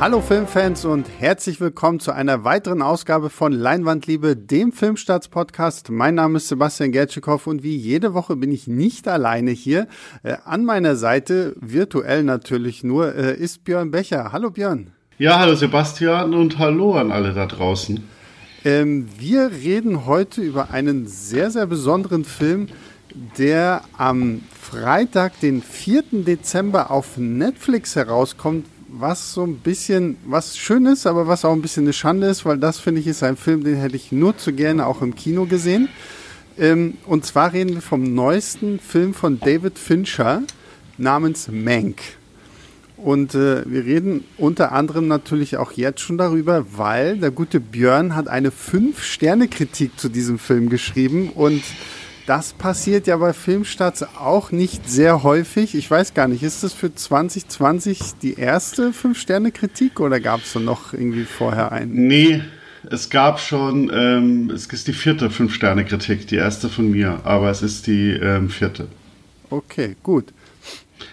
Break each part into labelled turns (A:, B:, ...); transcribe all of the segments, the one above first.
A: Hallo Filmfans und herzlich willkommen zu einer weiteren Ausgabe von Leinwandliebe, dem Filmstarts-Podcast. Mein Name ist Sebastian Gertschikow und wie jede Woche bin ich nicht alleine hier. Äh, an meiner Seite, virtuell natürlich nur, äh, ist Björn Becher. Hallo Björn.
B: Ja, hallo Sebastian und hallo an alle da draußen.
A: Ähm, wir reden heute über einen sehr, sehr besonderen Film, der am Freitag, den 4. Dezember auf Netflix herauskommt, was so ein bisschen, was schön ist, aber was auch ein bisschen eine Schande ist, weil das finde ich ist ein Film, den hätte ich nur zu gerne auch im Kino gesehen. Ähm, und zwar reden wir vom neuesten Film von David Fincher namens Mank. Und äh, wir reden unter anderem natürlich auch jetzt schon darüber, weil der gute Björn hat eine 5-Sterne-Kritik zu diesem Film geschrieben und das passiert ja bei Filmstarts auch nicht sehr häufig. Ich weiß gar nicht, ist das für 2020 die erste Fünf-Sterne-Kritik oder gab es noch irgendwie vorher einen?
B: Nee, es gab schon, ähm, es ist die vierte Fünf-Sterne-Kritik, die erste von mir, aber es ist die ähm, vierte.
A: Okay, gut.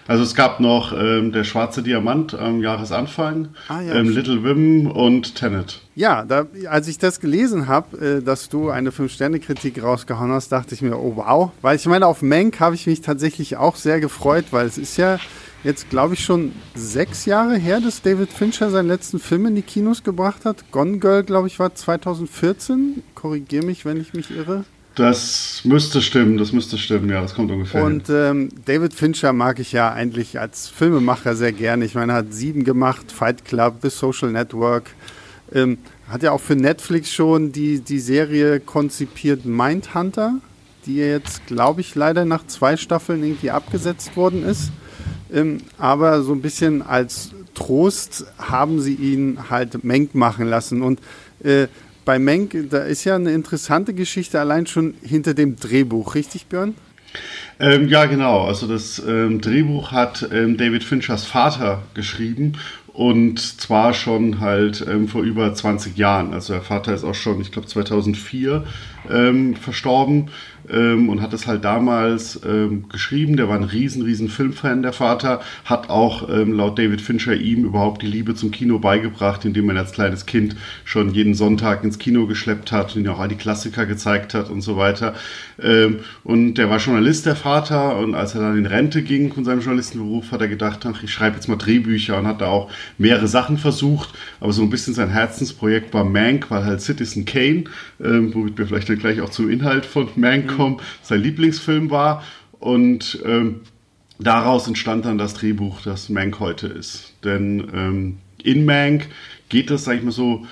B: Also es gab noch ähm, der schwarze Diamant am Jahresanfang, ah, ja, ähm, Little Women und Tenet.
A: Ja, da, als ich das gelesen habe, äh, dass du eine Fünf-Sterne-Kritik rausgehauen hast, dachte ich mir, oh wow. Weil ich meine, auf Mank habe ich mich tatsächlich auch sehr gefreut, weil es ist ja jetzt, glaube ich, schon sechs Jahre her, dass David Fincher seinen letzten Film in die Kinos gebracht hat. Gone Girl, glaube ich, war 2014. Korrigiere mich, wenn ich mich irre.
B: Das müsste stimmen, das müsste stimmen, ja, das kommt ungefähr.
A: Und ähm, David Fincher mag ich ja eigentlich als Filmemacher sehr gerne. Ich meine, er hat sieben gemacht, Fight Club, The Social Network. Ähm, hat ja auch für Netflix schon die, die Serie konzipiert Mindhunter, die jetzt, glaube ich, leider nach zwei Staffeln irgendwie abgesetzt worden ist. Ähm, aber so ein bisschen als Trost haben sie ihn halt Menk machen lassen. Und äh, bei Menk, da ist ja eine interessante Geschichte allein schon hinter dem Drehbuch, richtig, Björn?
B: Ähm, ja, genau. Also das ähm, Drehbuch hat ähm, David Finchers Vater geschrieben und zwar schon halt ähm, vor über 20 Jahren. Also der Vater ist auch schon, ich glaube 2004 ähm, verstorben ähm, und hat es halt damals ähm, geschrieben. Der war ein riesen, riesen Filmfan, der Vater. Hat auch ähm, laut David Fincher ihm überhaupt die Liebe zum Kino beigebracht, indem er als kleines Kind schon jeden Sonntag ins Kino geschleppt hat und ihn auch all die Klassiker gezeigt hat und so weiter. Ähm, und der war Journalist, der Vater. Und als er dann in Rente ging von seinem Journalistenberuf, hat er gedacht, ach, ich schreibe jetzt mal Drehbücher und hat da auch mehrere Sachen versucht. Aber so ein bisschen sein Herzensprojekt war Mank, weil halt Citizen Kane, ähm, womit wir vielleicht dann gleich auch zum Inhalt von Mank mhm. kommen, sein Lieblingsfilm war. Und ähm, daraus entstand dann das Drehbuch, das Mank heute ist. Denn ähm, in Mank geht es, sag ich mal so,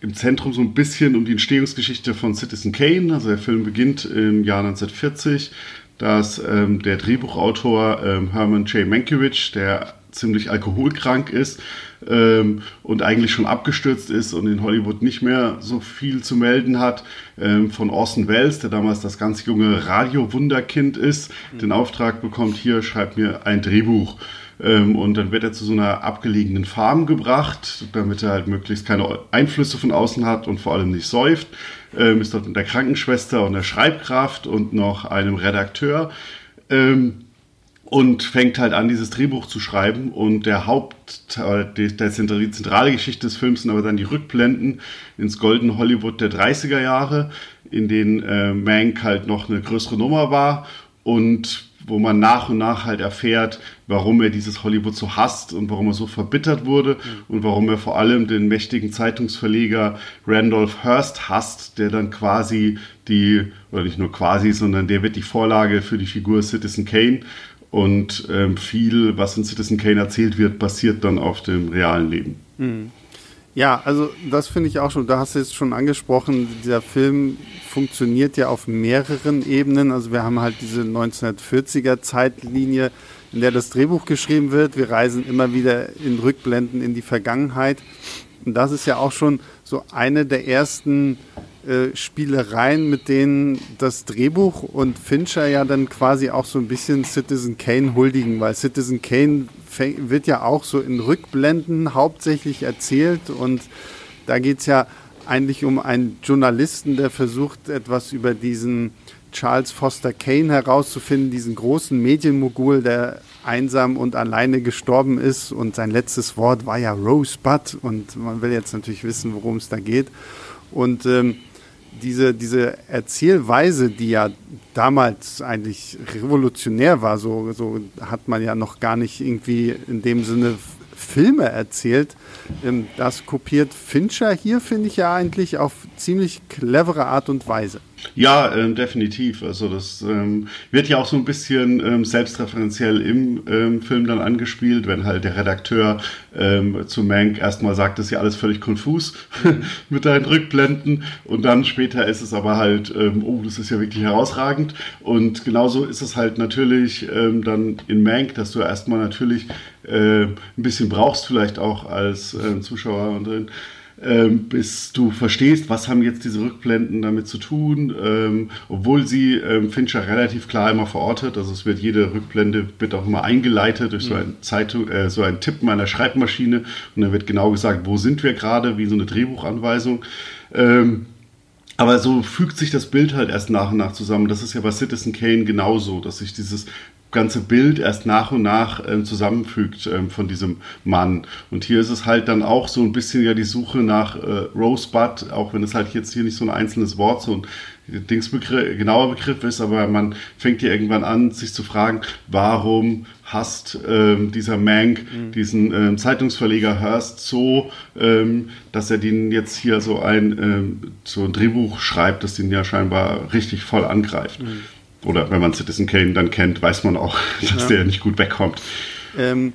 B: im Zentrum so ein bisschen um die Entstehungsgeschichte von Citizen Kane. Also der Film beginnt im Jahr 1940, dass ähm, der Drehbuchautor ähm, Herman J. Mankiewicz, der ziemlich alkoholkrank ist ähm, und eigentlich schon abgestürzt ist und in Hollywood nicht mehr so viel zu melden hat, ähm, von Orson Welles, der damals das ganz junge Radio-Wunderkind ist, mhm. den Auftrag bekommt, hier schreibt mir ein Drehbuch. Ähm, und dann wird er zu so einer abgelegenen Farm gebracht, damit er halt möglichst keine Einflüsse von außen hat und vor allem nicht säuft. Ähm, ist dort mit der Krankenschwester und der Schreibkraft und noch einem Redakteur. Ähm, und fängt halt an, dieses Drehbuch zu schreiben. Und der Haupt, die, der die zentrale Geschichte des Films sind aber dann die Rückblenden ins Golden Hollywood der 30er Jahre, in denen äh, Mank halt noch eine größere Nummer war und wo man nach und nach halt erfährt, warum er dieses Hollywood so hasst und warum er so verbittert wurde mhm. und warum er vor allem den mächtigen Zeitungsverleger Randolph Hearst hasst, der dann quasi die, oder nicht nur quasi, sondern der wird die Vorlage für die Figur Citizen Kane und ähm, viel, was in Citizen Kane erzählt wird, basiert dann auf dem realen Leben.
A: Mhm. Ja, also das finde ich auch schon, da hast du jetzt schon angesprochen, dieser Film funktioniert ja auf mehreren Ebenen. Also wir haben halt diese 1940er Zeitlinie, in der das Drehbuch geschrieben wird. Wir reisen immer wieder in Rückblenden in die Vergangenheit. Und das ist ja auch schon so eine der ersten äh, Spielereien, mit denen das Drehbuch und Fincher ja dann quasi auch so ein bisschen Citizen Kane huldigen, weil Citizen Kane wird ja auch so in Rückblenden hauptsächlich erzählt und da geht es ja eigentlich um einen Journalisten, der versucht, etwas über diesen Charles Foster Kane herauszufinden, diesen großen Medienmogul, der einsam und alleine gestorben ist und sein letztes Wort war ja Rosebud und man will jetzt natürlich wissen, worum es da geht. Und ähm, diese, diese Erzählweise, die ja damals eigentlich revolutionär war, so, so hat man ja noch gar nicht irgendwie in dem Sinne Filme erzählt. Ähm, das kopiert Fincher hier, finde ich ja eigentlich auf ziemlich clevere Art und Weise.
B: Ja, ähm, definitiv. Also das ähm, wird ja auch so ein bisschen ähm, selbstreferenziell im ähm, Film dann angespielt, wenn halt der Redakteur ähm, zu Mank erstmal sagt, das ist ja alles völlig konfus mit deinen Rückblenden. Und dann später ist es aber halt, ähm, oh, das ist ja wirklich herausragend. Und genauso ist es halt natürlich dann in Mank, dass du erstmal natürlich äh, ein bisschen brauchst vielleicht auch als äh, Zuschauer und drin ähm, bis du verstehst, was haben jetzt diese Rückblenden damit zu tun, ähm, obwohl sie ähm, Fincher relativ klar immer verortet. Also es wird jede Rückblende wird auch immer eingeleitet durch so mhm. ein Zeitung, äh, so ein Tippen einer Schreibmaschine und dann wird genau gesagt, wo sind wir gerade, wie so eine Drehbuchanweisung. Ähm, aber so fügt sich das Bild halt erst nach und nach zusammen. Das ist ja bei Citizen Kane genauso, dass sich dieses ganze Bild erst nach und nach ähm, zusammenfügt ähm, von diesem Mann. Und hier ist es halt dann auch so ein bisschen ja die Suche nach äh, Rosebud, auch wenn es halt jetzt hier nicht so ein einzelnes Wort, so ein Dingsbegriff, genauer Begriff ist, aber man fängt ja irgendwann an, sich zu fragen, warum hasst ähm, dieser Mank mhm. diesen ähm, Zeitungsverleger Hearst so, ähm, dass er den jetzt hier so ein, ähm, so ein Drehbuch schreibt, das ihn ja scheinbar richtig voll angreift. Mhm. Oder wenn man Citizen Kane dann kennt, weiß man auch, dass ja. der nicht gut wegkommt.
A: Ähm,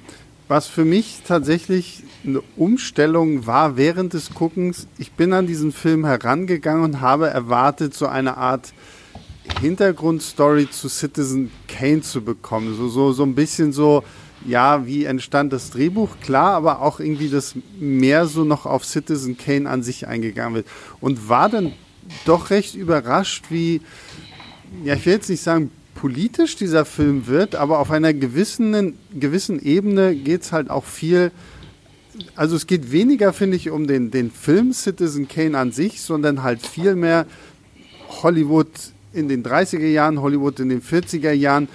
A: was für mich tatsächlich eine Umstellung war während des Guckens, ich bin an diesen Film herangegangen und habe erwartet, so eine Art Hintergrundstory zu Citizen Kane zu bekommen. So, so, so ein bisschen so, ja, wie entstand das Drehbuch, klar, aber auch irgendwie, dass mehr so noch auf Citizen Kane an sich eingegangen wird. Und war dann doch recht überrascht, wie, ja, ich will jetzt nicht sagen, politisch dieser Film wird, aber auf einer gewissen, gewissen Ebene geht es halt auch viel. Also es geht weniger, finde ich, um den, den Film Citizen Kane an sich, sondern halt viel mehr Hollywood in den 30er Jahren, Hollywood in den 40er Jahren,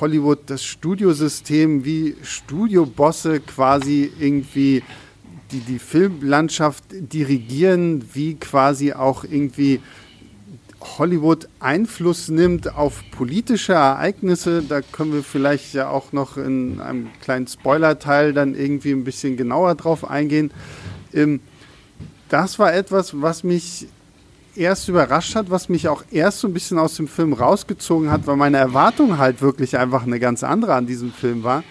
A: Hollywood das Studiosystem, wie Studiobosse quasi irgendwie die, die Filmlandschaft dirigieren, wie quasi auch irgendwie Hollywood Einfluss nimmt auf politische Ereignisse. Da können wir vielleicht ja auch noch in einem kleinen Spoiler-Teil dann irgendwie ein bisschen genauer drauf eingehen. Ähm, das war etwas, was mich erst überrascht hat, was mich auch erst so ein bisschen aus dem Film rausgezogen hat, weil meine Erwartung halt wirklich einfach eine ganz andere an diesem Film war,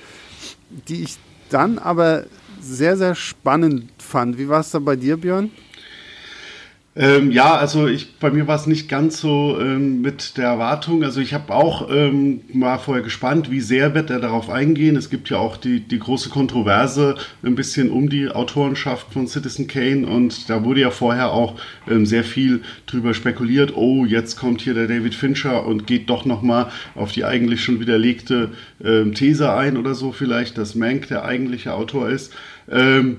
A: die ich dann aber sehr, sehr spannend fand. Wie war es da bei dir, Björn?
B: Ähm, ja, also ich, bei mir war es nicht ganz so ähm, mit der Erwartung. Also ich habe auch ähm, mal vorher gespannt, wie sehr wird er darauf eingehen. Es gibt ja auch die, die große Kontroverse ein bisschen um die Autorenschaft von Citizen Kane und da wurde ja vorher auch ähm, sehr viel drüber spekuliert. Oh, jetzt kommt hier der David Fincher und geht doch nochmal auf die eigentlich schon widerlegte ähm, These ein oder so vielleicht, dass Mank der eigentliche Autor ist. Ähm,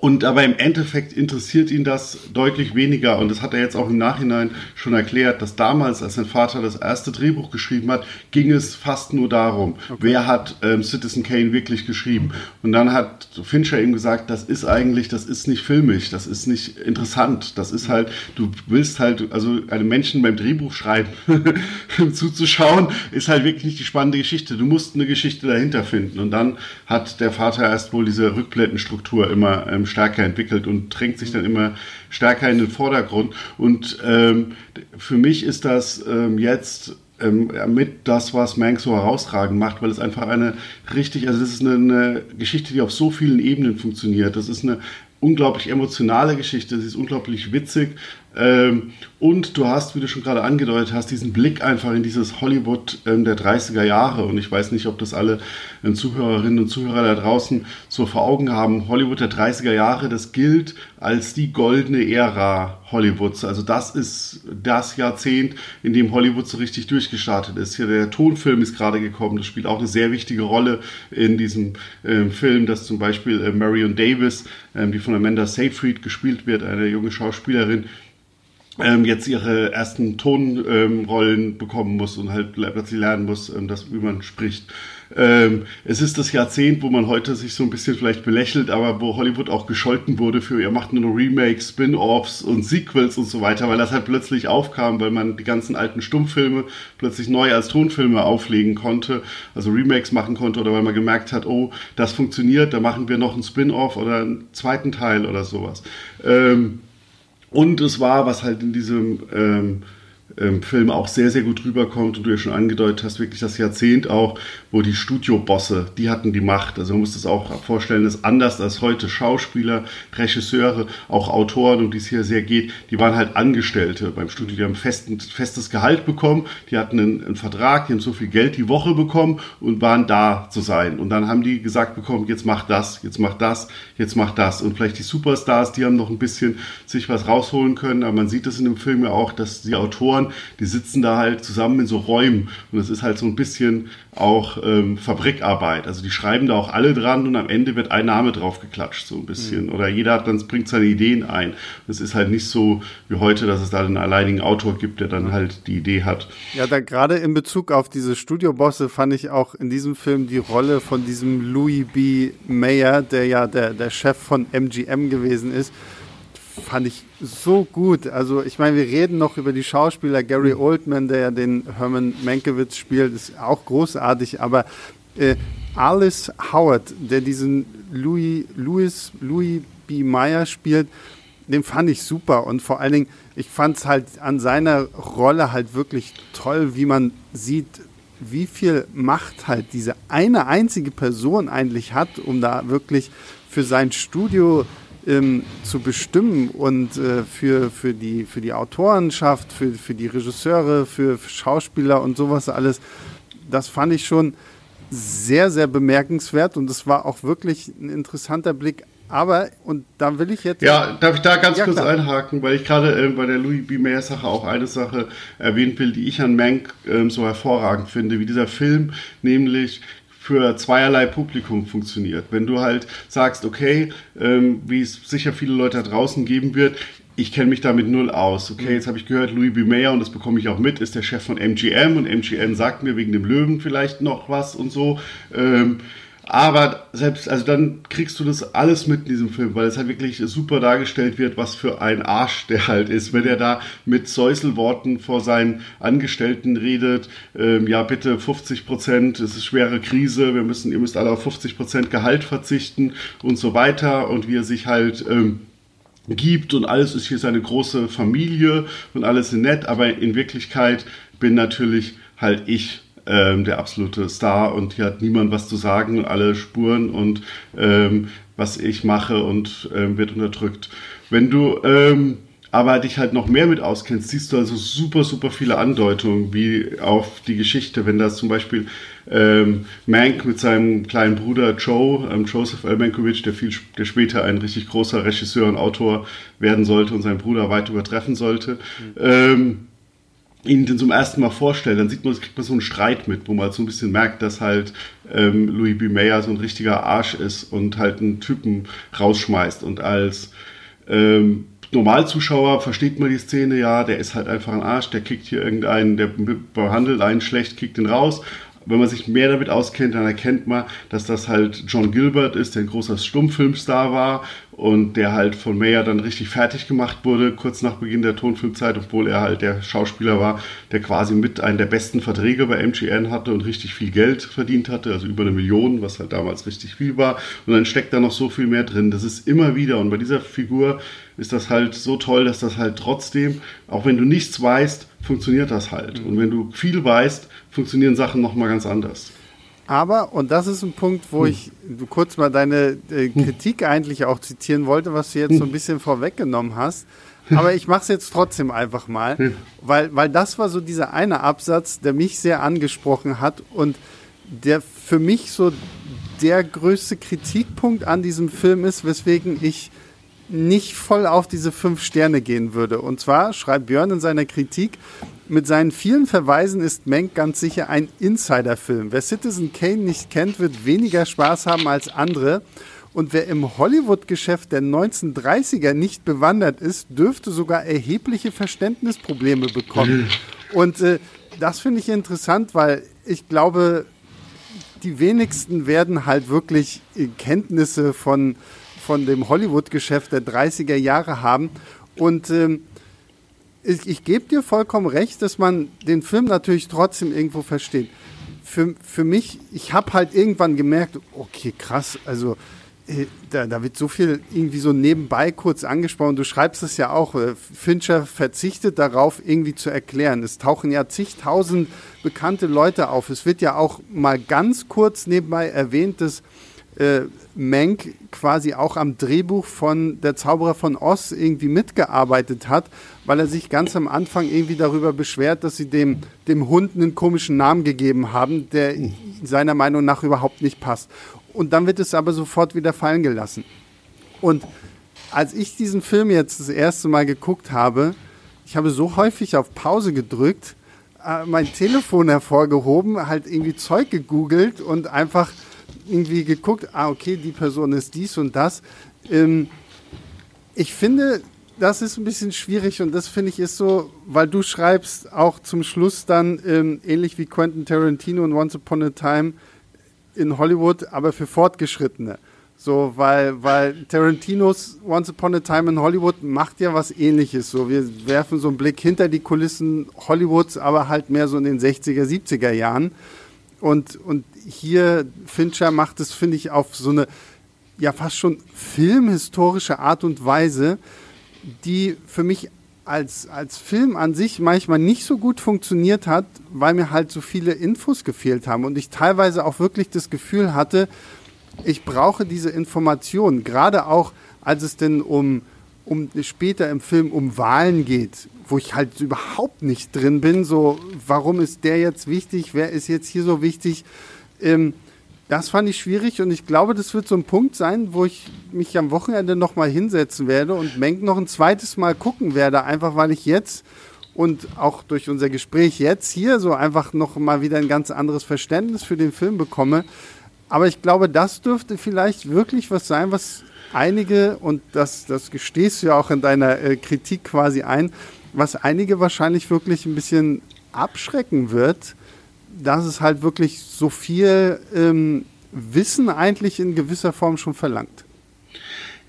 B: und aber im Endeffekt interessiert ihn das deutlich weniger. Und das hat er jetzt auch im Nachhinein schon erklärt, dass damals, als sein Vater das erste Drehbuch geschrieben hat, ging es fast nur darum, okay. wer hat ähm, Citizen Kane wirklich geschrieben. Und dann hat Fincher ihm gesagt, das ist eigentlich, das ist nicht filmisch, das ist nicht interessant. Das ist halt, du willst halt, also einem Menschen beim Drehbuch schreiben zuzuschauen, ist halt wirklich nicht die spannende Geschichte. Du musst eine Geschichte dahinter finden. Und dann hat der Vater erst wohl diese Rückblendenstruktur immer ähm, stärker entwickelt und drängt sich dann immer stärker in den Vordergrund. Und ähm, für mich ist das ähm, jetzt ähm, mit das, was Mank so herausragend macht, weil es einfach eine richtig, also das ist eine, eine Geschichte, die auf so vielen Ebenen funktioniert. Das ist eine unglaublich emotionale Geschichte, sie ist unglaublich witzig ähm, und du hast, wie du schon gerade angedeutet hast, diesen Blick einfach in dieses Hollywood ähm, der 30er Jahre und ich weiß nicht, ob das alle ähm, Zuhörerinnen und Zuhörer da draußen so vor Augen haben. Hollywood der 30er Jahre, das gilt als die goldene Ära Hollywoods. Also das ist das Jahrzehnt, in dem Hollywood so richtig durchgestartet ist. Hier der Tonfilm ist gerade gekommen, das spielt auch eine sehr wichtige Rolle in diesem ähm, Film, dass zum Beispiel äh, Marion Davis, ähm, die von Amanda Seyfried gespielt wird, eine junge Schauspielerin, ähm, jetzt ihre ersten Tonrollen ähm, bekommen muss und halt plötzlich lernen muss, ähm, das, wie man spricht. Ähm, es ist das Jahrzehnt, wo man heute sich so ein bisschen vielleicht belächelt, aber wo Hollywood auch gescholten wurde für, ihr macht nur noch Remakes, Spin-offs und Sequels und so weiter, weil das halt plötzlich aufkam, weil man die ganzen alten Stummfilme plötzlich neu als Tonfilme auflegen konnte, also Remakes machen konnte oder weil man gemerkt hat, oh, das funktioniert, da machen wir noch einen Spin-off oder einen zweiten Teil oder sowas. Ähm, und es war, was halt in diesem ähm, ähm, Film auch sehr, sehr gut rüberkommt und du ja schon angedeutet hast, wirklich das Jahrzehnt auch, wo die Studiobosse, die hatten die Macht. Also man muss das auch vorstellen, dass anders als heute Schauspieler, Regisseure, auch Autoren, um die es hier sehr geht, die waren halt Angestellte beim Studio, die haben festen, festes Gehalt bekommen, die hatten einen, einen Vertrag, die haben so viel Geld die Woche bekommen und waren da zu sein. Und dann haben die gesagt bekommen, jetzt mach das, jetzt mach das, jetzt mach das. Und vielleicht die Superstars, die haben noch ein bisschen sich was rausholen können, aber man sieht es in dem Film ja auch, dass die Autoren die sitzen da halt zusammen in so Räumen und es ist halt so ein bisschen auch ähm, Fabrikarbeit. Also die schreiben da auch alle dran und am Ende wird ein Name drauf geklatscht, so ein bisschen. Mhm. Oder jeder hat dann bringt seine Ideen ein. Es ist halt nicht so wie heute, dass es da einen alleinigen Autor gibt, der dann halt die Idee hat.
A: Ja, da gerade in Bezug auf diese Studiobosse fand ich auch in diesem Film die Rolle von diesem Louis B. Mayer, der ja der, der Chef von MGM gewesen ist fand ich so gut. Also ich meine, wir reden noch über die Schauspieler. Gary mhm. Oldman, der ja den Herman Mankiewicz spielt, ist auch großartig. Aber äh, Alice Howard, der diesen Louis, Louis, Louis B. Meyer spielt, den fand ich super. Und vor allen Dingen, ich fand es halt an seiner Rolle halt wirklich toll, wie man sieht, wie viel Macht halt diese eine einzige Person eigentlich hat, um da wirklich für sein Studio ähm, zu bestimmen und äh, für, für, die, für die Autorenschaft, für, für die Regisseure, für, für Schauspieler und sowas alles, das fand ich schon sehr, sehr bemerkenswert und es war auch wirklich ein interessanter Blick. Aber, und da will ich jetzt.
B: Ja, darf ich da ganz ja, kurz klar. einhaken, weil ich gerade äh, bei der Louis B. Mayer Sache auch eine Sache erwähnen will, die ich an Mank äh, so hervorragend finde, wie dieser Film nämlich für zweierlei Publikum funktioniert. Wenn du halt sagst, okay, ähm, wie es sicher viele Leute da draußen geben wird, ich kenne mich damit null aus. Okay, jetzt habe ich gehört, Louis B. Mayer, und das bekomme ich auch mit, ist der Chef von MGM und MGM sagt mir wegen dem Löwen vielleicht noch was und so. Ähm, aber selbst, also dann kriegst du das alles mit in diesem Film, weil es halt wirklich super dargestellt wird, was für ein Arsch der halt ist. Wenn er da mit Säuselworten vor seinen Angestellten redet, ähm, ja bitte 50 Prozent, es ist schwere Krise, wir müssen, ihr müsst alle auf 50 Prozent Gehalt verzichten und so weiter und wie er sich halt ähm, gibt und alles ist hier seine große Familie und alles nett, aber in Wirklichkeit bin natürlich halt ich ähm, der absolute Star und hier hat niemand was zu sagen, alle Spuren und ähm, was ich mache und ähm, wird unterdrückt. Wenn du ähm, aber dich halt noch mehr mit auskennst, siehst du also super, super viele Andeutungen wie auf die Geschichte. Wenn das zum Beispiel ähm, Mank mit seinem kleinen Bruder Joe, ähm, Joseph L. Mankiewicz, der, viel, der später ein richtig großer Regisseur und Autor werden sollte und seinen Bruder weit übertreffen sollte, mhm. ähm, ihn den zum ersten Mal vorstellt, dann sieht man, kriegt man so einen Streit mit, wo man halt so ein bisschen merkt, dass halt ähm, Louis B. Mayer so ein richtiger Arsch ist und halt einen Typen rausschmeißt. Und als ähm, Normalzuschauer versteht man die Szene, ja, der ist halt einfach ein Arsch, der kickt hier irgendeinen, der behandelt einen schlecht, kickt ihn raus wenn man sich mehr damit auskennt, dann erkennt man, dass das halt John Gilbert ist, der ein großer Stummfilmstar war und der halt von Mayer dann richtig fertig gemacht wurde, kurz nach Beginn der Tonfilmzeit, obwohl er halt der Schauspieler war, der quasi mit einem der besten Verträge bei MGN hatte und richtig viel Geld verdient hatte, also über eine Million, was halt damals richtig viel war. Und dann steckt da noch so viel mehr drin. Das ist immer wieder, und bei dieser Figur ist das halt so toll, dass das halt trotzdem, auch wenn du nichts weißt, funktioniert das halt. Und wenn du viel weißt, funktionieren Sachen nochmal ganz anders.
A: Aber, und das ist ein Punkt, wo hm. ich kurz mal deine äh, hm. Kritik eigentlich auch zitieren wollte, was du jetzt hm. so ein bisschen vorweggenommen hast. Aber ich mache es jetzt trotzdem einfach mal, hm. weil, weil das war so dieser eine Absatz, der mich sehr angesprochen hat und der für mich so der größte Kritikpunkt an diesem Film ist, weswegen ich nicht voll auf diese fünf Sterne gehen würde. Und zwar schreibt Björn in seiner Kritik, mit seinen vielen Verweisen ist Mank ganz sicher ein Insider-Film. Wer Citizen Kane nicht kennt, wird weniger Spaß haben als andere. Und wer im Hollywood-Geschäft der 1930er nicht bewandert ist, dürfte sogar erhebliche Verständnisprobleme bekommen. Und äh, das finde ich interessant, weil ich glaube, die wenigsten werden halt wirklich Kenntnisse von, von dem Hollywood-Geschäft der 30er Jahre haben. Und ähm, ich, ich gebe dir vollkommen recht, dass man den Film natürlich trotzdem irgendwo versteht. Für, für mich, ich habe halt irgendwann gemerkt, okay, krass, also äh, da, da, wird so viel irgendwie so nebenbei kurz angesprochen. Du schreibst es ja auch. Äh, Fincher verzichtet darauf, irgendwie zu erklären. Es tauchen ja zigtausend bekannte Leute auf. Es wird ja auch mal ganz kurz nebenbei erwähnt, dass äh, Menk quasi auch am Drehbuch von Der Zauberer von Oz irgendwie mitgearbeitet hat, weil er sich ganz am Anfang irgendwie darüber beschwert, dass sie dem, dem Hund einen komischen Namen gegeben haben, der seiner Meinung nach überhaupt nicht passt. Und dann wird es aber sofort wieder fallen gelassen. Und als ich diesen Film jetzt das erste Mal geguckt habe, ich habe so häufig auf Pause gedrückt, äh, mein Telefon hervorgehoben, halt irgendwie Zeug gegoogelt und einfach irgendwie geguckt, ah, okay, die Person ist dies und das. Ähm, ich finde, das ist ein bisschen schwierig und das finde ich ist so, weil du schreibst auch zum Schluss dann ähm, ähnlich wie Quentin Tarantino und Once Upon a Time in Hollywood, aber für Fortgeschrittene. So, weil, weil Tarantinos Once Upon a Time in Hollywood macht ja was ähnliches. So, wir werfen so einen Blick hinter die Kulissen Hollywoods, aber halt mehr so in den 60er, 70er Jahren. Und, und hier, Fincher macht es, finde ich, auf so eine ja fast schon filmhistorische Art und Weise, die für mich als, als Film an sich manchmal nicht so gut funktioniert hat, weil mir halt so viele Infos gefehlt haben und ich teilweise auch wirklich das Gefühl hatte, ich brauche diese Informationen, gerade auch als es denn um, um später im Film um Wahlen geht, wo ich halt überhaupt nicht drin bin, so warum ist der jetzt wichtig, wer ist jetzt hier so wichtig, ähm, das fand ich schwierig und ich glaube, das wird so ein Punkt sein, wo ich mich am Wochenende nochmal hinsetzen werde und Menk noch ein zweites Mal gucken werde, einfach weil ich jetzt und auch durch unser Gespräch jetzt hier so einfach noch mal wieder ein ganz anderes Verständnis für den Film bekomme. Aber ich glaube, das dürfte vielleicht wirklich was sein, was einige, und das, das gestehst du ja auch in deiner äh, Kritik quasi ein, was einige wahrscheinlich wirklich ein bisschen abschrecken wird, dass es halt wirklich so viel ähm, Wissen eigentlich in gewisser Form schon verlangt.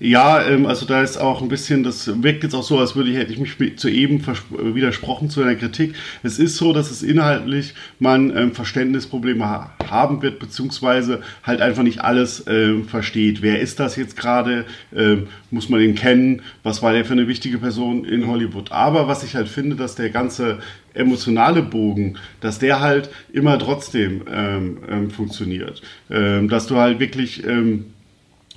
B: Ja, ähm, also da ist auch ein bisschen, das wirkt jetzt auch so, als würde ich, hätte ich mich zu eben widersprochen zu einer Kritik. Es ist so, dass es inhaltlich man ähm, Verständnisprobleme ha haben wird, beziehungsweise halt einfach nicht alles ähm, versteht. Wer ist das jetzt gerade? Ähm, muss man ihn kennen? Was war der für eine wichtige Person in Hollywood? Aber was ich halt finde, dass der ganze emotionale Bogen, dass der halt immer trotzdem ähm, ähm, funktioniert. dass du halt wirklich äh,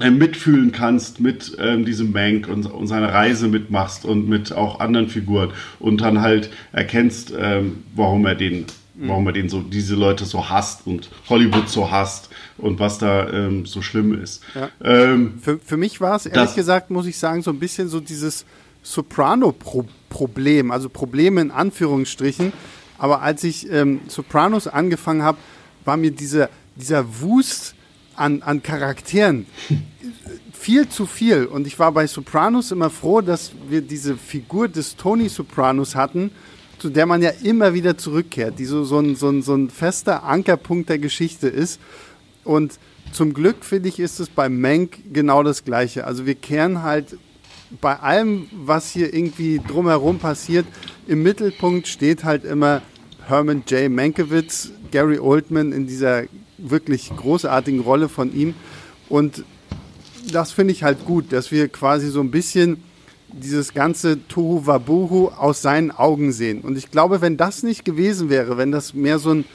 B: mitfühlen kannst mit ähm, diesem Mank und, und seiner Reise mitmachst und mit auch anderen Figuren und dann halt erkennst, ähm, warum er den, mhm. warum er den so, diese Leute so hasst und Hollywood so hasst und was da ähm, so schlimm ist.
A: Ja. Ähm, für, für mich war es ehrlich das, gesagt, muss ich sagen, so ein bisschen so dieses Soprano-Problem, also Probleme in Anführungsstrichen. Aber als ich ähm, Sopranos angefangen habe, war mir dieser, dieser Wust an, an Charakteren viel zu viel. Und ich war bei Sopranos immer froh, dass wir diese Figur des Tony Sopranos hatten, zu der man ja immer wieder zurückkehrt, die so, so, ein, so, ein, so ein fester Ankerpunkt der Geschichte ist. Und zum Glück, finde ich, ist es bei Mank genau das Gleiche. Also wir kehren halt bei allem, was hier irgendwie drumherum passiert, im Mittelpunkt steht halt immer Herman J. Mankiewicz, Gary Oldman in dieser wirklich großartigen Rolle von ihm. Und das finde ich halt gut, dass wir quasi so ein bisschen dieses ganze Tohu Wabuhu aus seinen Augen sehen. Und ich glaube, wenn das nicht gewesen wäre, wenn das mehr so ein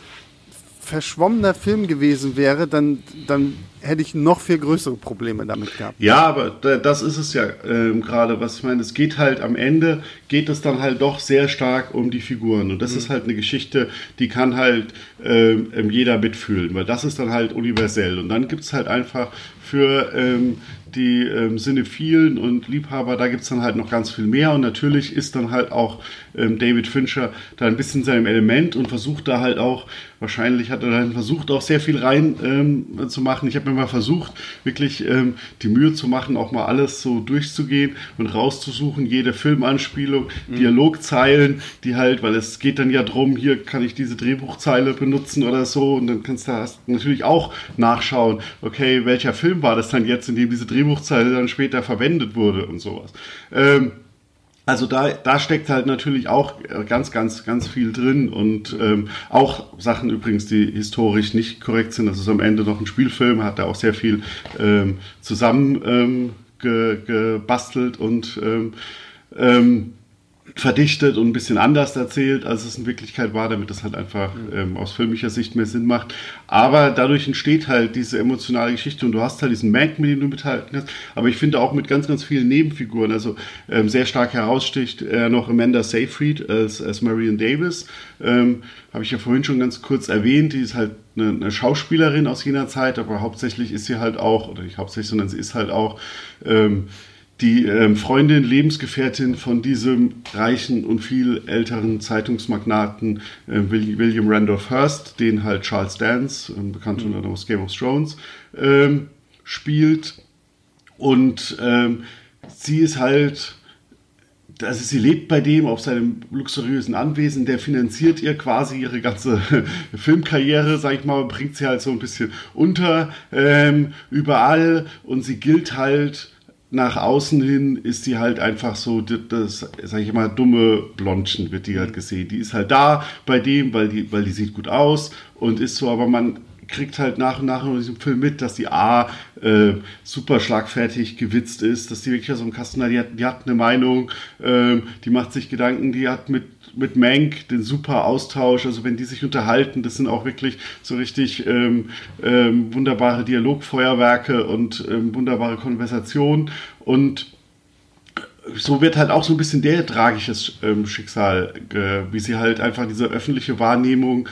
A: verschwommener Film gewesen wäre, dann, dann hätte ich noch viel größere Probleme damit gehabt.
B: Ja, aber das ist es ja ähm, gerade, was ich meine. Es geht halt am Ende, geht es dann halt doch sehr stark um die Figuren. Und das mhm. ist halt eine Geschichte, die kann halt ähm, jeder mitfühlen, weil das ist dann halt universell. Und dann gibt es halt einfach für ähm, die ähm, Cinephilen und Liebhaber, da gibt es dann halt noch ganz viel mehr und natürlich ist dann halt auch ähm, David Fincher da ein bisschen seinem Element und versucht da halt auch, wahrscheinlich hat er dann versucht auch sehr viel rein ähm, zu machen. Ich habe mir mal versucht, wirklich ähm, die Mühe zu machen, auch mal alles so durchzugehen und rauszusuchen, jede Filmanspielung, mhm. Dialogzeilen, die halt, weil es geht dann ja drum, hier kann ich diese Drehbuchzeile benutzen oder so und dann kannst du natürlich auch nachschauen, okay, welcher Film war das dann jetzt, in dem diese Drehbuchzeile dann später verwendet wurde und sowas. Ähm, also da, da steckt halt natürlich auch ganz, ganz, ganz viel drin und ähm, auch Sachen übrigens, die historisch nicht korrekt sind. Das ist am Ende noch ein Spielfilm, hat da auch sehr viel ähm, zusammen ähm, ge, und ähm, ähm, verdichtet und ein bisschen anders erzählt, als es in Wirklichkeit war, damit das halt einfach ähm, aus filmischer Sicht mehr Sinn macht. Aber dadurch entsteht halt diese emotionale Geschichte und du hast halt diesen Mank, mit dem du mithalten hast. Aber ich finde auch mit ganz, ganz vielen Nebenfiguren, also ähm, sehr stark heraussticht äh, noch Amanda Seyfried als, als Marion Davis. Ähm, Habe ich ja vorhin schon ganz kurz erwähnt, die ist halt eine, eine, Schauspielerin aus jener Zeit, aber hauptsächlich ist sie halt auch, oder nicht hauptsächlich, sondern sie ist halt auch ähm, die ähm, Freundin, Lebensgefährtin von diesem reichen und viel älteren Zeitungsmagnaten äh, William Randolph Hearst, den halt Charles Dance, äh, bekannt mhm. unter aus Game of Thrones, ähm, spielt. Und ähm, sie ist halt, also sie lebt bei dem auf seinem luxuriösen Anwesen, der finanziert ihr quasi ihre ganze Filmkarriere, sag ich mal, bringt sie halt so ein bisschen unter ähm, überall und sie gilt halt nach außen hin ist sie halt einfach so, das, sag ich mal, dumme Blondchen wird die halt gesehen. Die ist halt da bei dem, weil die, weil die sieht gut aus und ist so, aber man kriegt halt nach und nach in diesem Film mit, dass die A äh, super schlagfertig gewitzt ist, dass die wirklich so einen Kasten hat, die hat, die hat eine Meinung, äh, die macht sich Gedanken, die hat mit mit Mank den super Austausch, also wenn die sich unterhalten, das sind auch wirklich so richtig ähm, ähm, wunderbare Dialogfeuerwerke und ähm, wunderbare Konversationen und so wird halt auch so ein bisschen der tragisches ähm, Schicksal, äh, wie sie halt einfach diese öffentliche Wahrnehmung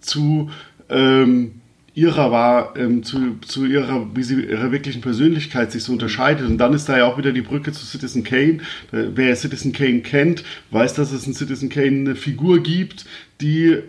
B: zu ähm, ihrer war, ähm, zu, zu ihrer, wie sie ihrer wirklichen Persönlichkeit sich so unterscheidet. Und dann ist da ja auch wieder die Brücke zu Citizen Kane. Wer Citizen Kane kennt, weiß, dass es in Citizen Kane eine Figur gibt, die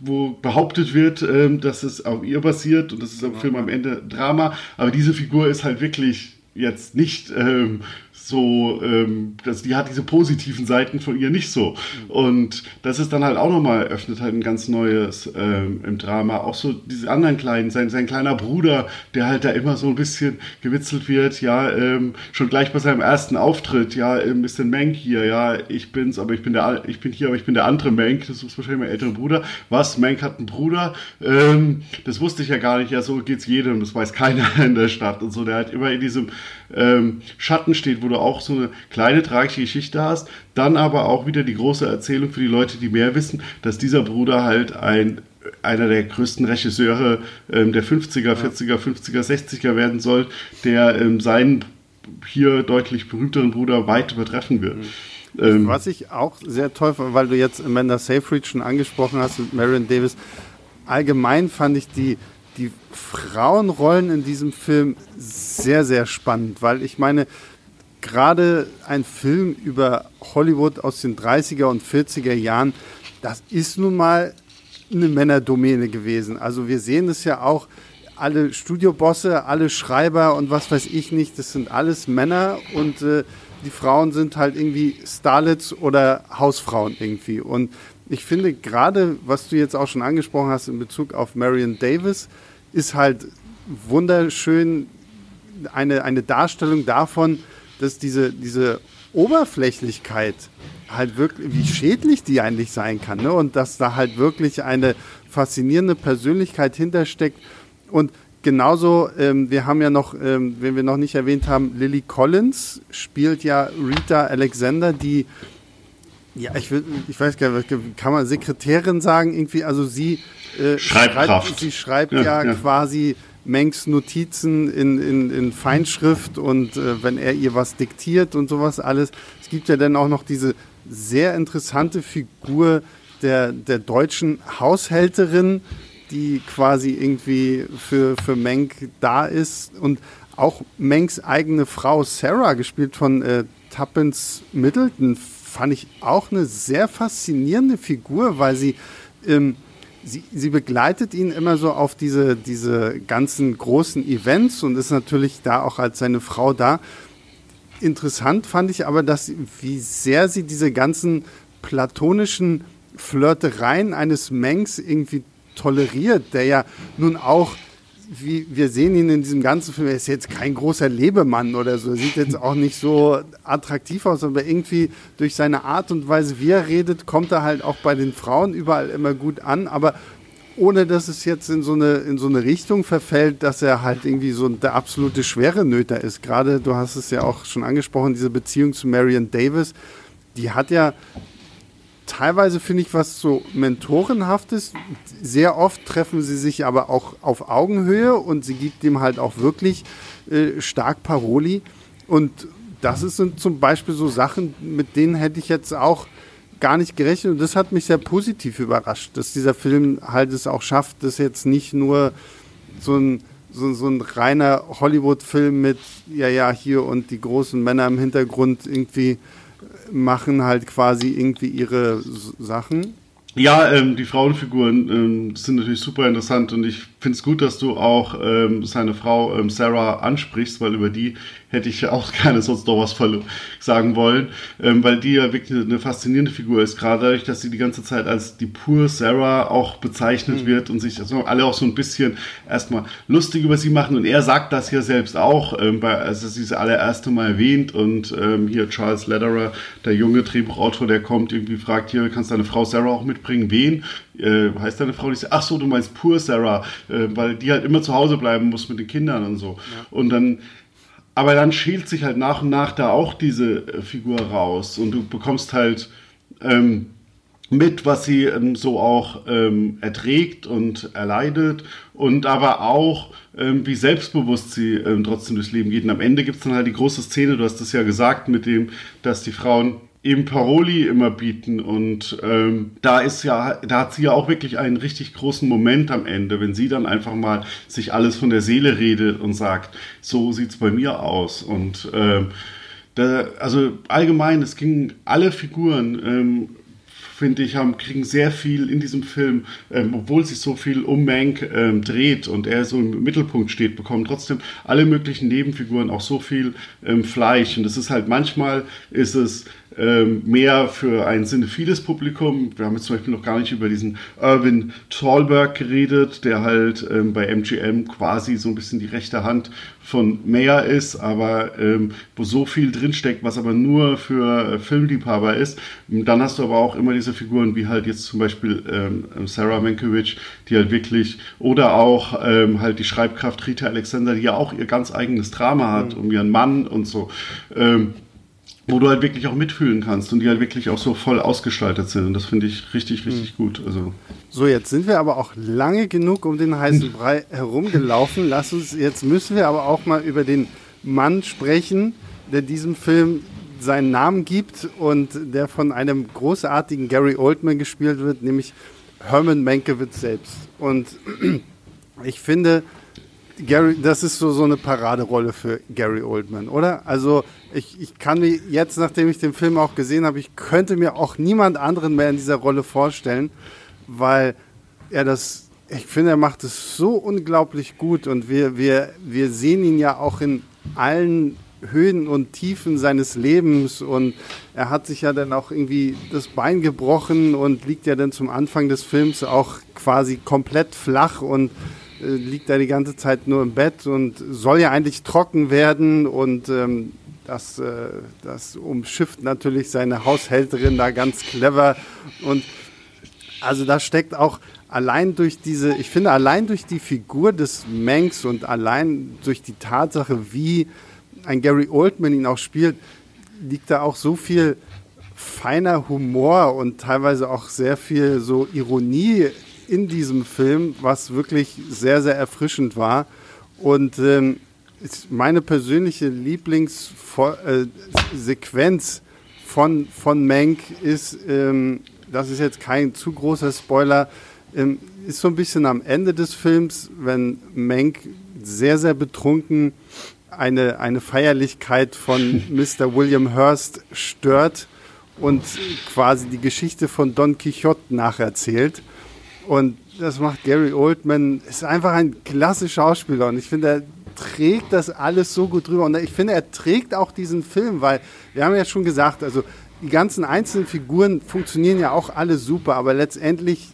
B: wo behauptet wird, ähm, dass es auf ihr basiert und das ist am Film am Ende Drama, aber diese Figur ist halt wirklich jetzt nicht ähm, so, ähm, das, die hat diese positiven Seiten von ihr nicht so. Und das ist dann halt auch nochmal, öffnet halt ein ganz neues ähm, im Drama. Auch so diese anderen kleinen, sein, sein kleiner Bruder, der halt da immer so ein bisschen gewitzelt wird, ja, ähm, schon gleich bei seinem ersten Auftritt, ja, ähm, ist der Mank hier, ja, ich bin's, aber ich bin der, ich bin hier, aber ich bin der andere Mank, das ist wahrscheinlich mein älterer Bruder. Was, Mank hat einen Bruder? Ähm, das wusste ich ja gar nicht, ja, so geht's jedem, das weiß keiner in der Stadt und so, der halt immer in diesem ähm, Schatten steht, wo du auch so eine kleine tragische Geschichte hast, dann aber auch wieder die große Erzählung für die Leute, die mehr wissen, dass dieser Bruder halt ein einer der größten Regisseure ähm, der 50er, 40er, 50er, 60er werden soll, der ähm, seinen hier deutlich berühmteren Bruder weit übertreffen wird. Mhm.
A: Ähm, Was ich auch sehr toll fand, weil du jetzt Amanda Seyfried schon angesprochen hast mit Marion Davis, allgemein fand ich die, die Frauenrollen in diesem Film sehr, sehr spannend, weil ich meine, gerade ein Film über Hollywood aus den 30er und 40er Jahren, das ist nun mal eine Männerdomäne gewesen. Also wir sehen es ja auch, alle Studiobosse, alle Schreiber und was weiß ich nicht, das sind alles Männer und äh, die Frauen sind halt irgendwie Starlets oder Hausfrauen irgendwie. Und ich finde gerade, was du jetzt auch schon angesprochen hast in Bezug auf Marion Davis, ist halt wunderschön eine, eine Darstellung davon, dass diese, diese Oberflächlichkeit halt wirklich, wie schädlich die eigentlich sein kann. Ne? Und dass da halt wirklich eine faszinierende Persönlichkeit hintersteckt. Und genauso, ähm, wir haben ja noch, ähm, wenn wir noch nicht erwähnt haben, Lily Collins spielt ja Rita Alexander, die ja, ich, will, ich weiß gar nicht, kann man Sekretärin sagen, irgendwie, also sie,
B: äh, schreibt,
A: sie schreibt ja, ja, ja. quasi Mengs Notizen in, in, in Feinschrift und äh, wenn er ihr was diktiert und sowas alles. Es gibt ja dann auch noch diese sehr interessante Figur der, der deutschen Haushälterin, die quasi irgendwie für, für Mank da ist. Und auch Manks eigene Frau Sarah, gespielt von äh, Tuppence Middleton, fand ich auch eine sehr faszinierende Figur, weil sie, ähm, sie, sie begleitet ihn immer so auf diese, diese ganzen großen Events und ist natürlich da auch als seine Frau da. Interessant fand ich aber, dass wie sehr sie diese ganzen platonischen Flirtereien eines Mengs irgendwie toleriert, der ja nun auch wie, wir sehen ihn in diesem ganzen Film, er ist jetzt kein großer Lebemann oder so, er sieht jetzt auch nicht so attraktiv aus, aber irgendwie durch seine Art und Weise, wie er redet, kommt er halt auch bei den Frauen überall immer gut an, aber ohne dass es jetzt in so eine, in so eine Richtung verfällt, dass er halt irgendwie so der absolute schwere Nöter ist. Gerade, du hast es ja auch schon angesprochen, diese Beziehung zu Marion Davis, die hat ja teilweise finde ich was so mentorenhaftes. Sehr oft treffen sie sich aber auch auf Augenhöhe und sie gibt ihm halt auch wirklich äh, stark Paroli. Und das sind zum Beispiel so Sachen, mit denen hätte ich jetzt auch gar nicht gerechnet. Und das hat mich sehr positiv überrascht, dass dieser Film halt es auch schafft, dass jetzt nicht nur so ein so, so ein reiner Hollywood-Film mit, ja, ja, hier und die großen Männer im Hintergrund irgendwie machen halt quasi irgendwie ihre Sachen.
B: Ja, ähm, die Frauenfiguren ähm, sind natürlich super interessant und ich finde es gut, dass du auch ähm, seine Frau ähm, Sarah ansprichst, weil über die hätte ich auch gerne sonst noch was sagen wollen, ähm, weil die ja wirklich eine faszinierende Figur ist, gerade dadurch, dass sie die ganze Zeit als die pure Sarah auch bezeichnet mhm. wird und sich also alle auch so ein bisschen erstmal lustig über sie machen und er sagt das ja selbst auch, ähm, bei, als er sie das allererste Mal erwähnt und ähm, hier Charles Lederer, der junge Drehbuchautor, der kommt irgendwie fragt hier, kannst deine Frau Sarah auch mitbringen? Wen? Äh, heißt deine Frau, die sagt, ach so, du meinst pur Sarah, äh, weil die halt immer zu Hause bleiben muss mit den Kindern und so. Ja. Und dann aber dann schält sich halt nach und nach da auch diese äh, Figur raus und du bekommst halt ähm, mit, was sie ähm, so auch ähm, erträgt und erleidet und aber auch, ähm, wie selbstbewusst sie ähm, trotzdem durchs Leben geht. Und am Ende gibt es dann halt die große Szene, du hast es ja gesagt, mit dem, dass die Frauen eben Paroli immer bieten. Und ähm, da ist ja, da hat sie ja auch wirklich einen richtig großen Moment am Ende, wenn sie dann einfach mal sich alles von der Seele redet und sagt, so sieht's bei mir aus. Und ähm, da, also allgemein, es ging alle Figuren ähm, finde ich, haben, kriegen sehr viel in diesem Film, ähm, obwohl sich so viel um Mank ähm, dreht und er so im Mittelpunkt steht, bekommen trotzdem alle möglichen Nebenfiguren auch so viel ähm, Fleisch. Und es ist halt manchmal ist es ähm, mehr für ein sinnephiles Publikum. Wir haben jetzt zum Beispiel noch gar nicht über diesen Irvin Thalberg geredet, der halt ähm, bei MGM quasi so ein bisschen die rechte Hand von Mayer ist, aber ähm, wo so viel drinsteckt, was aber nur für äh, Filmliebhaber ist. Dann hast du aber auch immer diese Figuren wie halt jetzt zum Beispiel ähm, Sarah Mankiewicz, die halt wirklich, oder auch ähm, halt die Schreibkraft Rita Alexander, die ja auch ihr ganz eigenes Drama hat, mhm. um ihren Mann und so. Ähm, wo du halt wirklich auch mitfühlen kannst und die halt wirklich auch so voll ausgestaltet sind. Und das finde ich richtig, richtig mhm. gut. Also.
A: So, jetzt sind wir aber auch lange genug um den heißen Brei herumgelaufen. Lass uns, jetzt müssen wir aber auch mal über den Mann sprechen, der diesem Film seinen Namen gibt und der von einem großartigen Gary Oldman gespielt wird, nämlich Herman Mankiewicz selbst. Und ich finde, Gary, das ist so, so eine Paraderolle für Gary Oldman, oder? Also ich, ich kann mir jetzt, nachdem ich den Film auch gesehen habe, ich könnte mir auch niemand anderen mehr in dieser Rolle vorstellen, weil er das, ich finde, er macht es so unglaublich gut und wir, wir, wir sehen ihn ja auch in allen Höhen und Tiefen seines Lebens und er hat sich ja dann auch irgendwie das Bein gebrochen und liegt ja dann zum Anfang des Films auch quasi komplett flach und äh, liegt da die ganze Zeit nur im Bett und soll ja eigentlich trocken werden und ähm, das, äh, das umschifft natürlich seine Haushälterin da ganz clever und also da steckt auch allein durch diese, ich finde allein durch die Figur des Manx und allein durch die Tatsache, wie ein Gary Oldman ihn auch spielt, liegt da auch so viel feiner Humor und teilweise auch sehr viel so Ironie in diesem Film, was wirklich sehr, sehr erfrischend war. Und ähm, meine persönliche Lieblingssequenz äh, von, von Mank ist, ähm, das ist jetzt kein zu großer Spoiler, ähm, ist so ein bisschen am Ende des Films, wenn Mank sehr, sehr betrunken eine, eine Feierlichkeit von Mr. William Hurst stört und quasi die Geschichte von Don Quixote nacherzählt. Und das macht Gary Oldman, ist einfach ein klasse Schauspieler. Und ich finde, er trägt das alles so gut drüber. Und ich finde, er trägt auch diesen Film, weil wir haben ja schon gesagt, also die ganzen einzelnen Figuren funktionieren ja auch alle super, aber letztendlich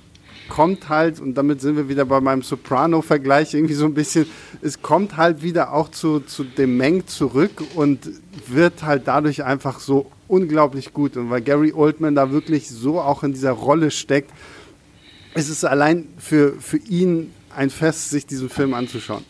A: kommt halt, und damit sind wir wieder bei meinem Soprano-Vergleich irgendwie so ein bisschen, es kommt halt wieder auch zu, zu dem Meng zurück und wird halt dadurch einfach so unglaublich gut. Und weil Gary Oldman da wirklich so auch in dieser Rolle steckt, ist es allein für, für ihn ein Fest, sich diesen Film anzuschauen.